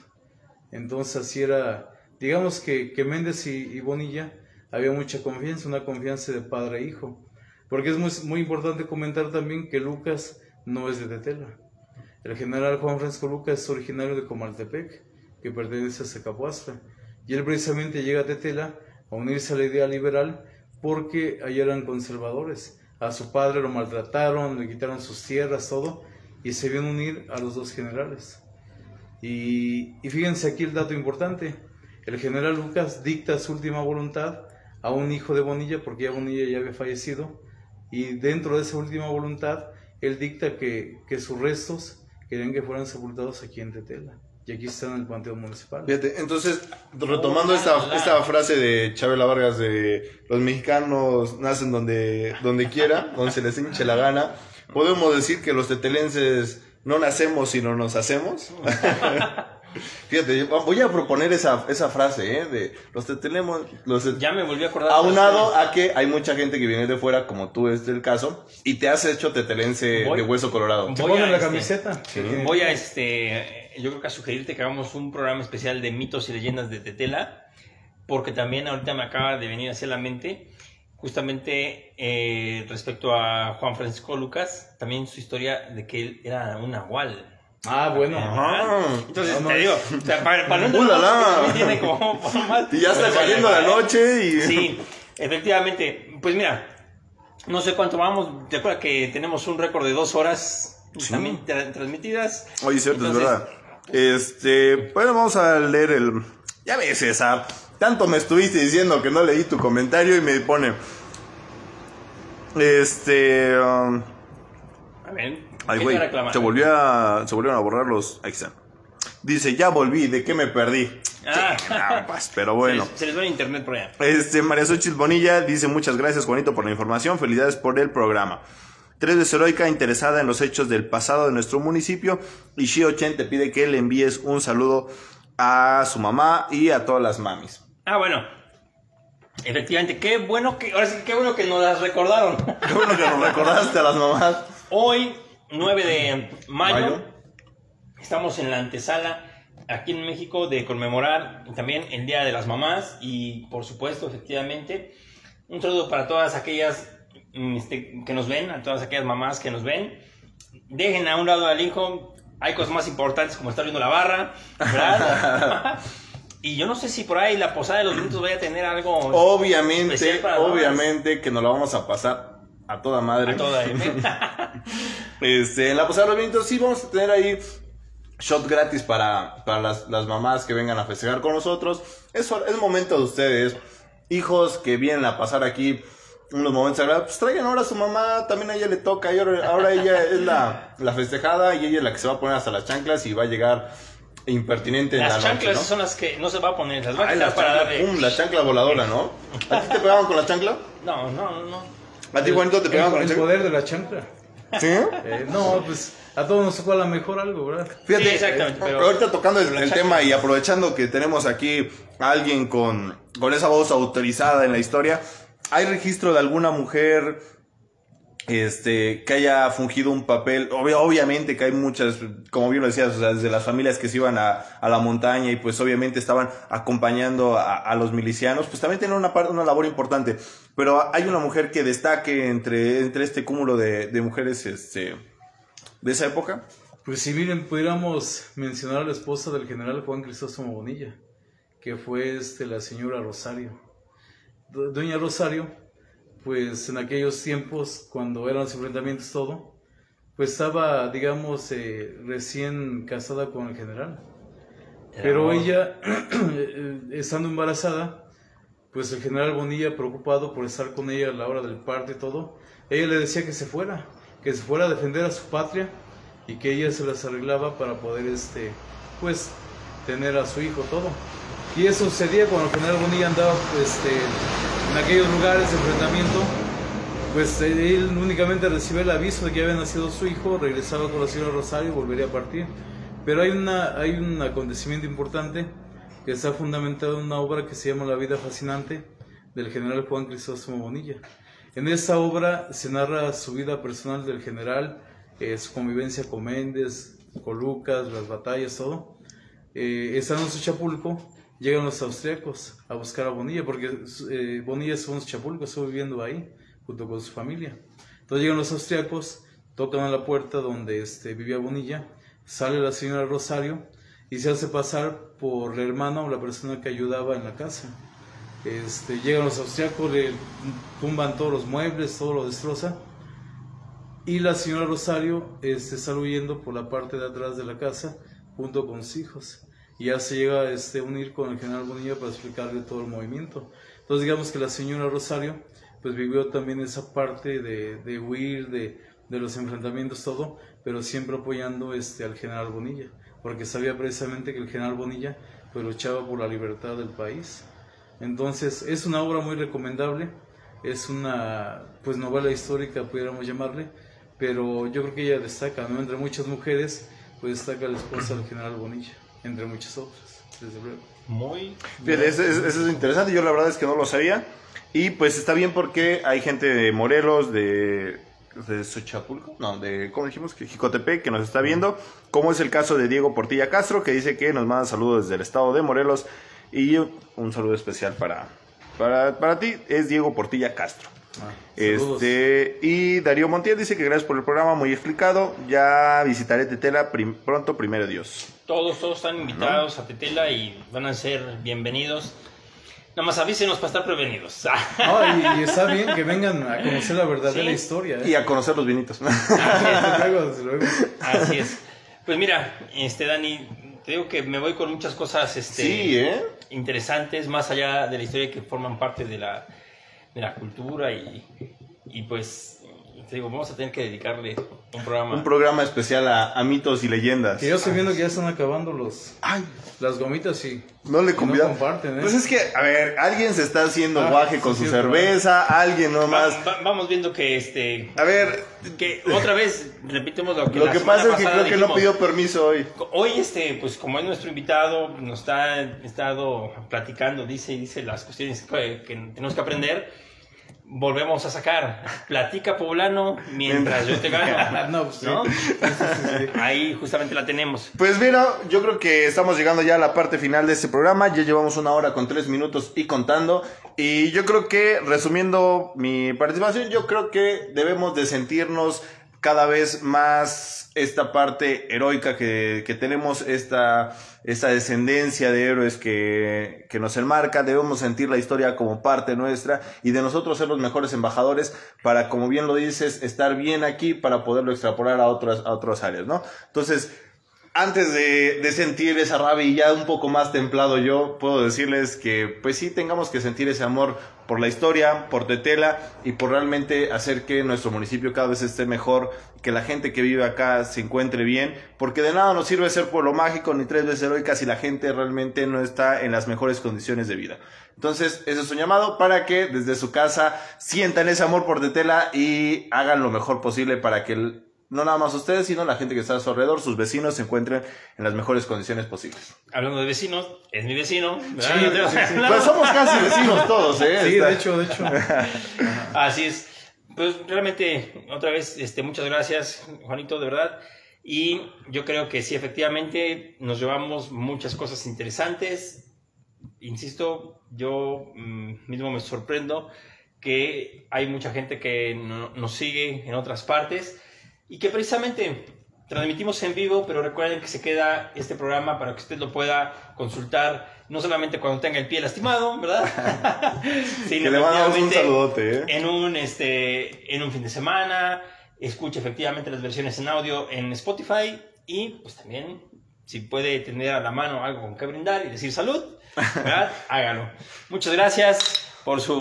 Entonces así era, digamos que, Méndez y, Bonilla había mucha confianza, una confianza de padre e hijo. Porque es muy, muy importante comentar también que Lucas no es de Tetela. El general Juan Francisco Lucas es originario de Comaltepec, que pertenece a Zacapuastra. Y él precisamente llega a Tetela a unirse a la idea liberal porque allá eran conservadores. A su padre lo maltrataron, le quitaron sus tierras, todo, y se vio unir a los dos generales. Y, y fíjense aquí el dato importante. El general Lucas dicta su última voluntad a un hijo de Bonilla, porque ya Bonilla ya había fallecido, y dentro de esa última voluntad, él dicta que, que sus restos querían que fueran sepultados aquí en Tetela. Y aquí están en el Panteón Municipal. Fíjate, entonces, retomando Oh, esta, la. esta frase de Chabela Vargas de los mexicanos nacen donde, donde quiera, donde se les hinche la gana, podemos decir que los tetelenses no nacemos sino nos hacemos. Fíjate, voy a proponer esa, esa frase, ¿eh? De los tetelemos, los Ya me volví a acordar. aunado a que hay mucha gente que viene de fuera, como tú es el caso, y te has hecho tetelense Voy- de hueso colorado. A, la este, camiseta. Voy a este, yo creo que a sugerirte que hagamos un programa especial de mitos y leyendas de Tetela, porque también ahorita me acaba de venir hacia la mente, justamente eh, respecto a Juan Francisco Lucas, también su historia de que él era un nahual. Ah, bueno. Ajá. Entonces, No, no, te digo, o sea, para, para no ¡Uh, tiene como formas- Y ya está cayendo la noche y... Sí, efectivamente. Pues mira, no sé cuánto vamos. Te acuerdas que tenemos un récord de dos horas Sí. también tra- transmitidas. Oye, cierto, Entonces, es verdad. Este, bueno, vamos a leer el... Ya ves, César, tanto me estuviste diciendo que no leí tu comentario y me pone... Este... um, A ver, ay, ¿qué güey, se, volvió a- se volvieron a borrar los... Ahí están. Dice, ya volví, ¿de qué me perdí? Ah. Pues, pero Se bueno. les, se les va el internet por allá. Este, María Xochitl Bonilla dice muchas gracias Juanito por la información, felicidades por el programa. Tres veces heroica, interesada en los hechos del pasado de nuestro municipio y Shio Chen te pide que le envíes un saludo a su mamá y a todas las mamis. Ah, bueno. Efectivamente, qué bueno que, ahora sí, qué bueno que nos las recordaron. Qué bueno que nos recordaste a las mamás. Hoy, 9 de mayo, Mayo. estamos en la antesala aquí en México de conmemorar también el Día de las Mamás y por supuesto, efectivamente, un saludo para todas aquellas mm, este, que nos ven, a todas aquellas mamás que nos ven. Dejen a un lado al hijo, hay cosas más importantes como estar viendo la barra, ¿verdad? y yo no sé si por ahí la posada de los minutos vaya a tener algo Obviamente, para obviamente que nos la vamos a pasar a toda madre. A toda M. Este, en la posada de los vientos sí vamos a tener ahí shot gratis para, para las, las mamás que vengan a festejar con nosotros. Es, es momento de ustedes, hijos que vienen a pasar aquí unos momentos agradables, pues traigan ahora a su mamá, también a ella le toca, y ahora, ahora ella es la, la festejada y ella es la que se va a poner hasta las chanclas y va a llegar impertinente en Las la noche, chanclas ¿no? son las que no se va a poner, las va a Ay, para chancla, darle... pum, la chancla voladora, ¿no? ¿A ti te pegaban con la chancla? No, no, no, no. ¿A ti, Juanito, te El, pegaban con la el chancla? poder de la chancla. ¿Sí? Eh, no, pues a todos nos tocó a la mejor algo, ¿verdad? Fíjate, Sí, exactamente, eh, pero- ahorita tocando el, el tema y aprovechando que tenemos aquí a alguien con, con esa voz autorizada en la historia, ¿hay registro de alguna mujer este, que haya fungido un papel? Obvia- obviamente que hay muchas, como bien lo decías, desde las familias que se iban a, a la montaña y pues obviamente estaban acompañando a, los milicianos, pues también tienen una, parte, una labor importante. Pero hay una mujer que destaque entre, entre este cúmulo de, de mujeres este, de esa época. Pues si miren, pudiéramos mencionar a la esposa del general Juan Crisóstomo Bonilla, que fue este, la señora Rosario. Do- Doña Rosario, pues en aquellos tiempos, cuando eran los enfrentamientos todo, pues estaba, digamos, eh, recién casada con el general. Pero ella, eh, estando embarazada, pues el general Bonilla, preocupado por estar con ella a la hora del parto y todo, ella le decía que se fuera, que se fuera a defender a su patria y que ella se las arreglaba para poder, este, pues, tener a su hijo todo. Y eso sucedía cuando el general Bonilla andaba, pues, este, en aquellos lugares de enfrentamiento, pues eh, él únicamente recibía el aviso de que había nacido su hijo, regresaba con la señora Rosario y volvería a partir. Pero hay, una, hay un acontecimiento importante que está fundamentado en una obra que se llama La vida fascinante del general Juan Crisóstomo Bonilla. En esta obra se narra su vida personal del general, eh, su convivencia con Méndez, con Lucas, las batallas, todo. Eh, estando en Xochapulco, llegan los austriacos a buscar a Bonilla, porque eh, Bonilla estuvo en Xochapulco, estuvo viviendo ahí, junto con su familia. Entonces llegan los austriacos, tocan a la puerta donde este, vivía Bonilla, sale la señora Rosario y se hace pasar por la hermana o la persona que ayudaba en la casa. Este, llegan los austriacos, le tumban todos los muebles, todo lo destroza. Y la señora Rosario este, sale huyendo por la parte de atrás de la casa junto con sus hijos. Y ya se llega este, a unir con el general Bonilla para explicarle todo el movimiento. Entonces digamos que la señora Rosario pues vivió también esa parte de, de huir, de, de los enfrentamientos, todo, pero siempre apoyando este, al general Bonilla, porque sabía precisamente que el general Bonilla pues luchaba por la libertad del país. Entonces es una obra muy recomendable, es una pues novela histórica pudiéramos llamarle, pero yo creo que ella destaca, ¿no? entre muchas mujeres, pues destaca la esposa del general Bonilla, entre muchas otras, desde luego. Muy Fíjate, eso, es interesante, yo la verdad es que no lo sabía. Y pues está bien porque hay gente de Morelos, de, de Xochapulco, no, de, ¿cómo dijimos? Que Jicotepec, que nos está viendo. Como es el caso de Diego Portilla Castro, que dice que nos manda saludos desde el estado de Morelos. Y un saludo especial para, para, para ti, es Diego Portilla Castro. Ah, saludos. Este, y Darío Montiel dice que gracias por el programa, muy explicado. Ya visitaré Tetela prim- pronto, primero Dios. Todos, todos están invitados a Tetela y van a ser bienvenidos. Nada más avísenos para estar prevenidos. No, y, y está bien que vengan a conocer la verdadera Sí. historia. ¿eh? Y a conocer los vinitos. Luego. Así es. Pues mira, este Dani, te digo que me voy con muchas cosas este, sí, ¿eh? interesantes, más allá de la historia que forman parte de la, de la cultura y, y pues te digo, vamos a tener que dedicarle un programa. Un programa especial a, a mitos y leyendas. Que yo estoy viendo que ya están acabando los, Ay, las gomitas y no le y comparten, ¿eh? Pues es que, a ver, alguien se está haciendo Ah, guaje sí, con sí, su sí, cerveza, alguien nomás. va- vamos viendo que este A ver, que otra vez repetimos lo que lo la que pasa es que creo que no pidió permiso hoy. Hoy, este, pues como es nuestro invitado, nos está estado platicando, dice y dice las cuestiones que, que tenemos que aprender. Volvemos a sacar Platica Poblano mientras yo te gano. no, pues sí. ¿no? Sí, sí, sí, sí. Ahí justamente la tenemos. Pues mira, yo creo que estamos llegando ya a la parte final de este programa. Ya llevamos una hora con tres minutos y contando. Y yo creo que, resumiendo mi participación, yo creo que debemos de sentirnos cada vez más esta parte heroica que, que tenemos, esta, esta descendencia de héroes que, que nos enmarca. Debemos sentir la historia como parte nuestra y de nosotros ser los mejores embajadores para, como bien lo dices, estar bien aquí para poderlo extrapolar a otras, a otras áreas, ¿no? Entonces, antes de, de sentir esa rabia y ya un poco más templado yo, puedo decirles que pues sí tengamos que sentir ese amor por la historia, por Tetela y por realmente hacer que nuestro municipio cada vez esté mejor, que la gente que vive acá se encuentre bien, porque de nada nos sirve ser pueblo mágico ni tres veces heroica si la gente realmente no está en las mejores condiciones de vida. Entonces, ese es un llamado para que desde su casa sientan ese amor por Tetela y hagan lo mejor posible para que el- no nada más ustedes, sino la gente que está a su alrededor, sus vecinos, se encuentren en las mejores condiciones posibles. Hablando de vecinos, es mi vecino. ¿verdad? Sí, No tengo- sí, sí. Pues somos casi vecinos todos, ¿eh? Sí, Está- de hecho, de hecho. Así es. Pues realmente, otra vez, este, muchas gracias, Juanito, de verdad. Y yo creo que sí, efectivamente, nos llevamos muchas cosas interesantes. Insisto, yo mm, mismo me sorprendo que hay mucha gente que no- nos sigue en otras partes y que precisamente transmitimos en vivo, pero recuerden que se queda este programa para que usted lo pueda consultar, no solamente cuando tenga el pie lastimado, ¿verdad? Sino Que le mandamos un saludote, ¿eh? en un, este, en un fin de semana, escuche efectivamente las versiones en audio en Spotify y pues también si puede tener a la mano algo con que brindar y decir salud, ¿verdad? Hágalo. Muchas gracias por su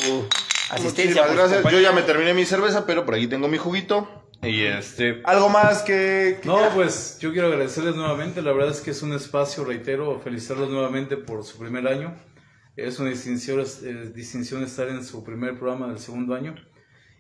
asistencia. Muchísimas por su gracias. Yo ya me terminé mi cerveza, pero por aquí tengo mi juguito. Y este, algo más que... que- No, pues yo quiero agradecerles nuevamente. La verdad es que es un espacio, reitero, felicitarlos nuevamente por su primer año. Es una distinción, eh, distinción estar en su primer programa del segundo año.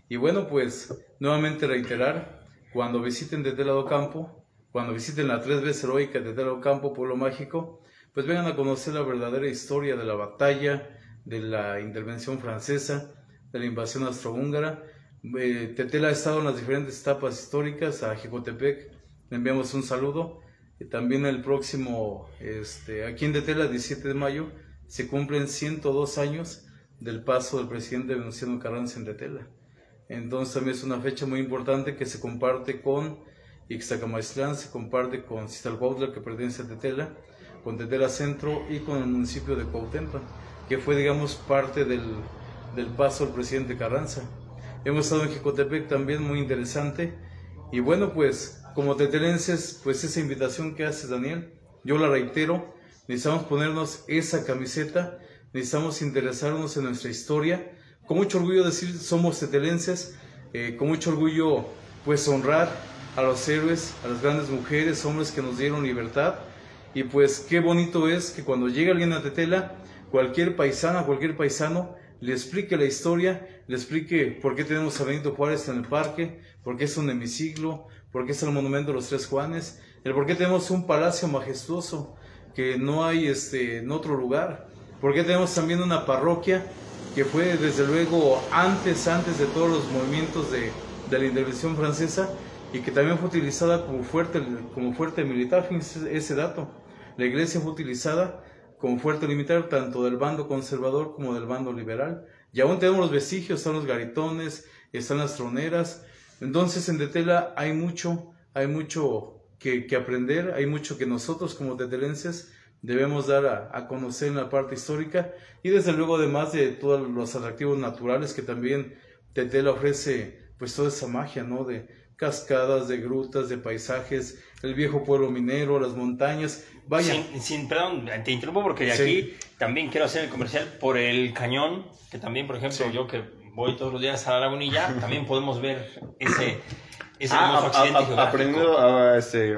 Y bueno, pues nuevamente reiterar, cuando visiten Tetela do Campo, cuando visiten la tres veces heroica Tetela do Campo, Pueblo Mágico, pues vengan a conocer la verdadera historia de la batalla, de la intervención francesa, de la invasión austrohúngara. Eh, Tetela ha estado en las diferentes etapas históricas, a Jicotepec le enviamos un saludo. Y también el próximo, este, aquí en Tetela, 17 de mayo, se cumplen 102 años del paso del presidente Venustiano Carranza en Tetela. Entonces también es una fecha muy importante que se comparte con Ixtacamaiztlán, se comparte con Citalcuautla, que pertenece a Tetela, con Tetela Centro y con el municipio de Cuautempa, que fue, digamos, parte del, del paso del presidente Carranza. Hemos estado en Jicotepec también, muy interesante. Y bueno, pues, como tetelenses, pues esa invitación que haces, Daniel, yo la reitero, necesitamos ponernos esa camiseta, necesitamos interesarnos en nuestra historia, con mucho orgullo decir somos tetelenses, eh, con mucho orgullo pues honrar a los héroes, a las grandes mujeres, hombres que nos dieron libertad y pues qué bonito es que cuando llega alguien a Tetela, cualquier paisana, cualquier paisano le explique la historia, le explique por qué tenemos a Benito Juárez en el parque, por qué es un hemiciclo, por qué es el monumento de los Tres Juanes, el por qué tenemos un palacio majestuoso que no hay este, en otro lugar, por qué tenemos también una parroquia que fue desde luego antes, antes de todos los movimientos de, de la intervención francesa y que también fue utilizada como fuerte, como fuerte militar, ese dato. La iglesia fue utilizada como fuerte militar tanto del bando conservador como del bando liberal. Y aún tenemos los vestigios, están los garitones, están las troneras. Entonces en Tetela hay mucho, hay mucho que, que aprender, hay mucho que nosotros como tetelenses debemos dar a, a, conocer en la parte histórica y desde luego además de todos los atractivos naturales que también Tetela ofrece pues toda esa magia, ¿no? De cascadas, de grutas, de paisajes, el viejo pueblo minero, las montañas, vaya. Sin, sin, perdón, te interrumpo porque de Sí. aquí también quiero hacer el comercial por el cañón, que también, por ejemplo, Sí. yo que voy todos los días a la lagunilla, también podemos ver ese, ese Ah, hermoso a- accidente a- aprendiendo, a, este,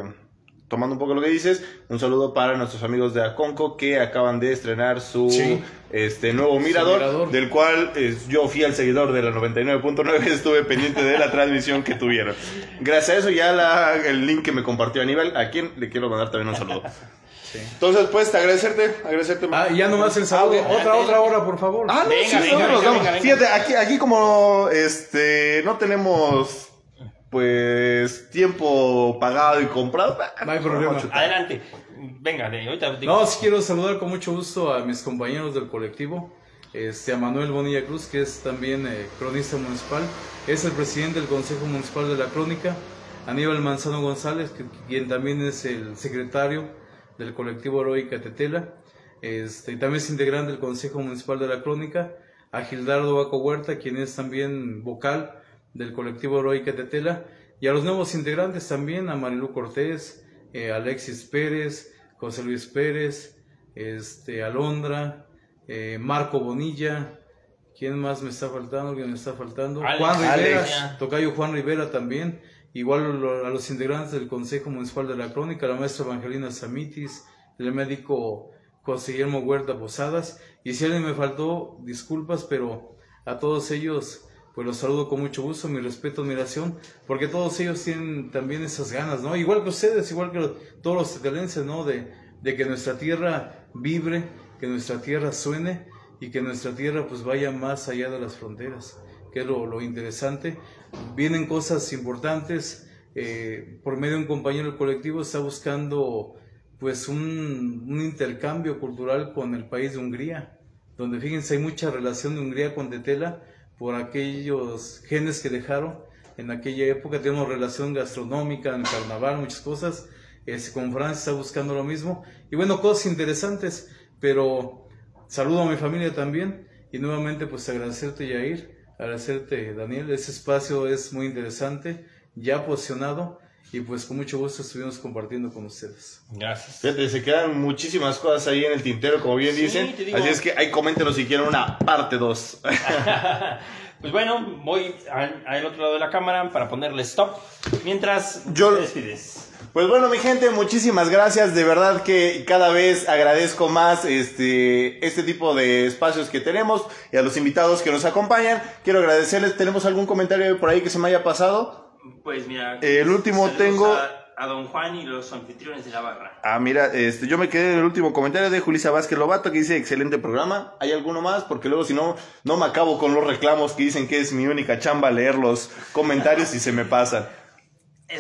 tomando un poco lo que dices, un saludo para nuestros amigos de Aconco que acaban de estrenar su Sí. Este nuevo mirador, mirador. del cual es- yo fui el seguidor de la 99.9, estuve pendiente de la transmisión que tuvieron. Gracias a eso ya la- el link que me compartió Aníbal, a quien le quiero mandar también un saludo. Sí. Entonces, pues, agradecerte, agradecerte. Ah, y ya nomás el saludo. Ah, otra, otra hora, por favor. Ah, no, Venga, sí, venga, nosotros nos venga, vamos. venga, venga. Fíjate, aquí, aquí como este no tenemos pues tiempo pagado y comprado. No hay problema. Adelante. Venga, ahorita. No, sí quiero saludar con mucho gusto a mis compañeros del colectivo, este, a Manuel Bonilla Cruz, que es también eh, cronista municipal, es el presidente del Consejo Municipal de la Crónica, Aníbal Manzano González, quien también es el secretario del colectivo Heroica Tetela, este, y también es integrante del Consejo Municipal de la Crónica, a Gildardo Baco Huerta, quien es también vocal del colectivo Heroica Tetela, y a los nuevos integrantes también, a Marilu Cortés, eh, Alexis Pérez, José Luis Pérez, este, Alondra, eh, Marco Bonilla, ¿quién más me está faltando? ¿Quién me está faltando? Alex. Juan Rivera, Alex. Tocayo Juan Rivera también, igual a los integrantes del Consejo Municipal de la Crónica, la maestra Evangelina Samitis, el médico José Guillermo Huerta Posadas, y si alguien me faltó, disculpas, pero a todos ellos pues los saludo con mucho gusto, mi respeto, admiración, porque todos ellos tienen también esas ganas, ¿no? Igual que ustedes, igual que todos los tetelenses, ¿no? De, de que nuestra tierra vibre, que nuestra tierra suene y que nuestra tierra pues vaya más allá de las fronteras, que es lo, lo interesante. Vienen cosas importantes, eh, por medio de un compañero del colectivo está buscando pues un, un intercambio cultural con el país de Hungría, donde fíjense hay mucha relación de Hungría con Tetela por aquellos genes que dejaron en aquella época, tenemos relación gastronómica, en el carnaval, muchas cosas, este, con Francia está buscando lo mismo, y bueno, cosas interesantes, pero saludo a mi familia también, y nuevamente pues agradecerte Yair, agradecerte Daniel, ese espacio es muy interesante, ya posicionado, y pues con mucho gusto estuvimos compartiendo con ustedes. Gracias. Fíjate, se quedan muchísimas cosas ahí en el tintero, como bien Sí, dicen. digo. Así es que ahí coméntenos si quieren una parte 2. Pues bueno, voy al, al otro lado de la cámara para ponerle stop. Mientras Yo- te despides. Pues bueno, mi gente, muchísimas gracias. De verdad que cada vez agradezco más este, este tipo de espacios que tenemos y a los invitados que nos acompañan. Quiero agradecerles. ¿Tenemos algún comentario por ahí que se me haya pasado? Pues mira, El último saludos tengo- A, a don Juan y los anfitriones de la barra. Ah, mira, este, yo me quedé en el último comentario de Julisa Vázquez Lobato que dice excelente programa. ¿Hay alguno más? Porque luego si no, no me acabo con los reclamos que dicen que es mi única chamba leer los comentarios y se me pasan.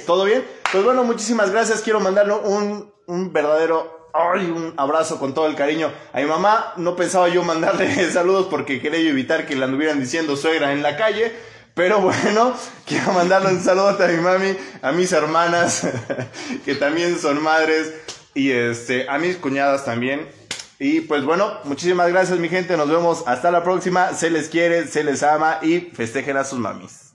¿Todo bien? Pues bueno, muchísimas gracias. Quiero mandarle un, un verdadero ay, un abrazo con todo el cariño a mi mamá. No pensaba yo mandarle saludos porque quería yo evitar que le anduvieran diciendo suegra en la calle. Pero bueno, quiero mandarle un saludo a mi mami, a mis hermanas, que también son madres, y este, a mis cuñadas también. Y pues bueno, muchísimas gracias mi gente, nos vemos hasta la próxima. Se les quiere, se les ama y festejen a sus mamis.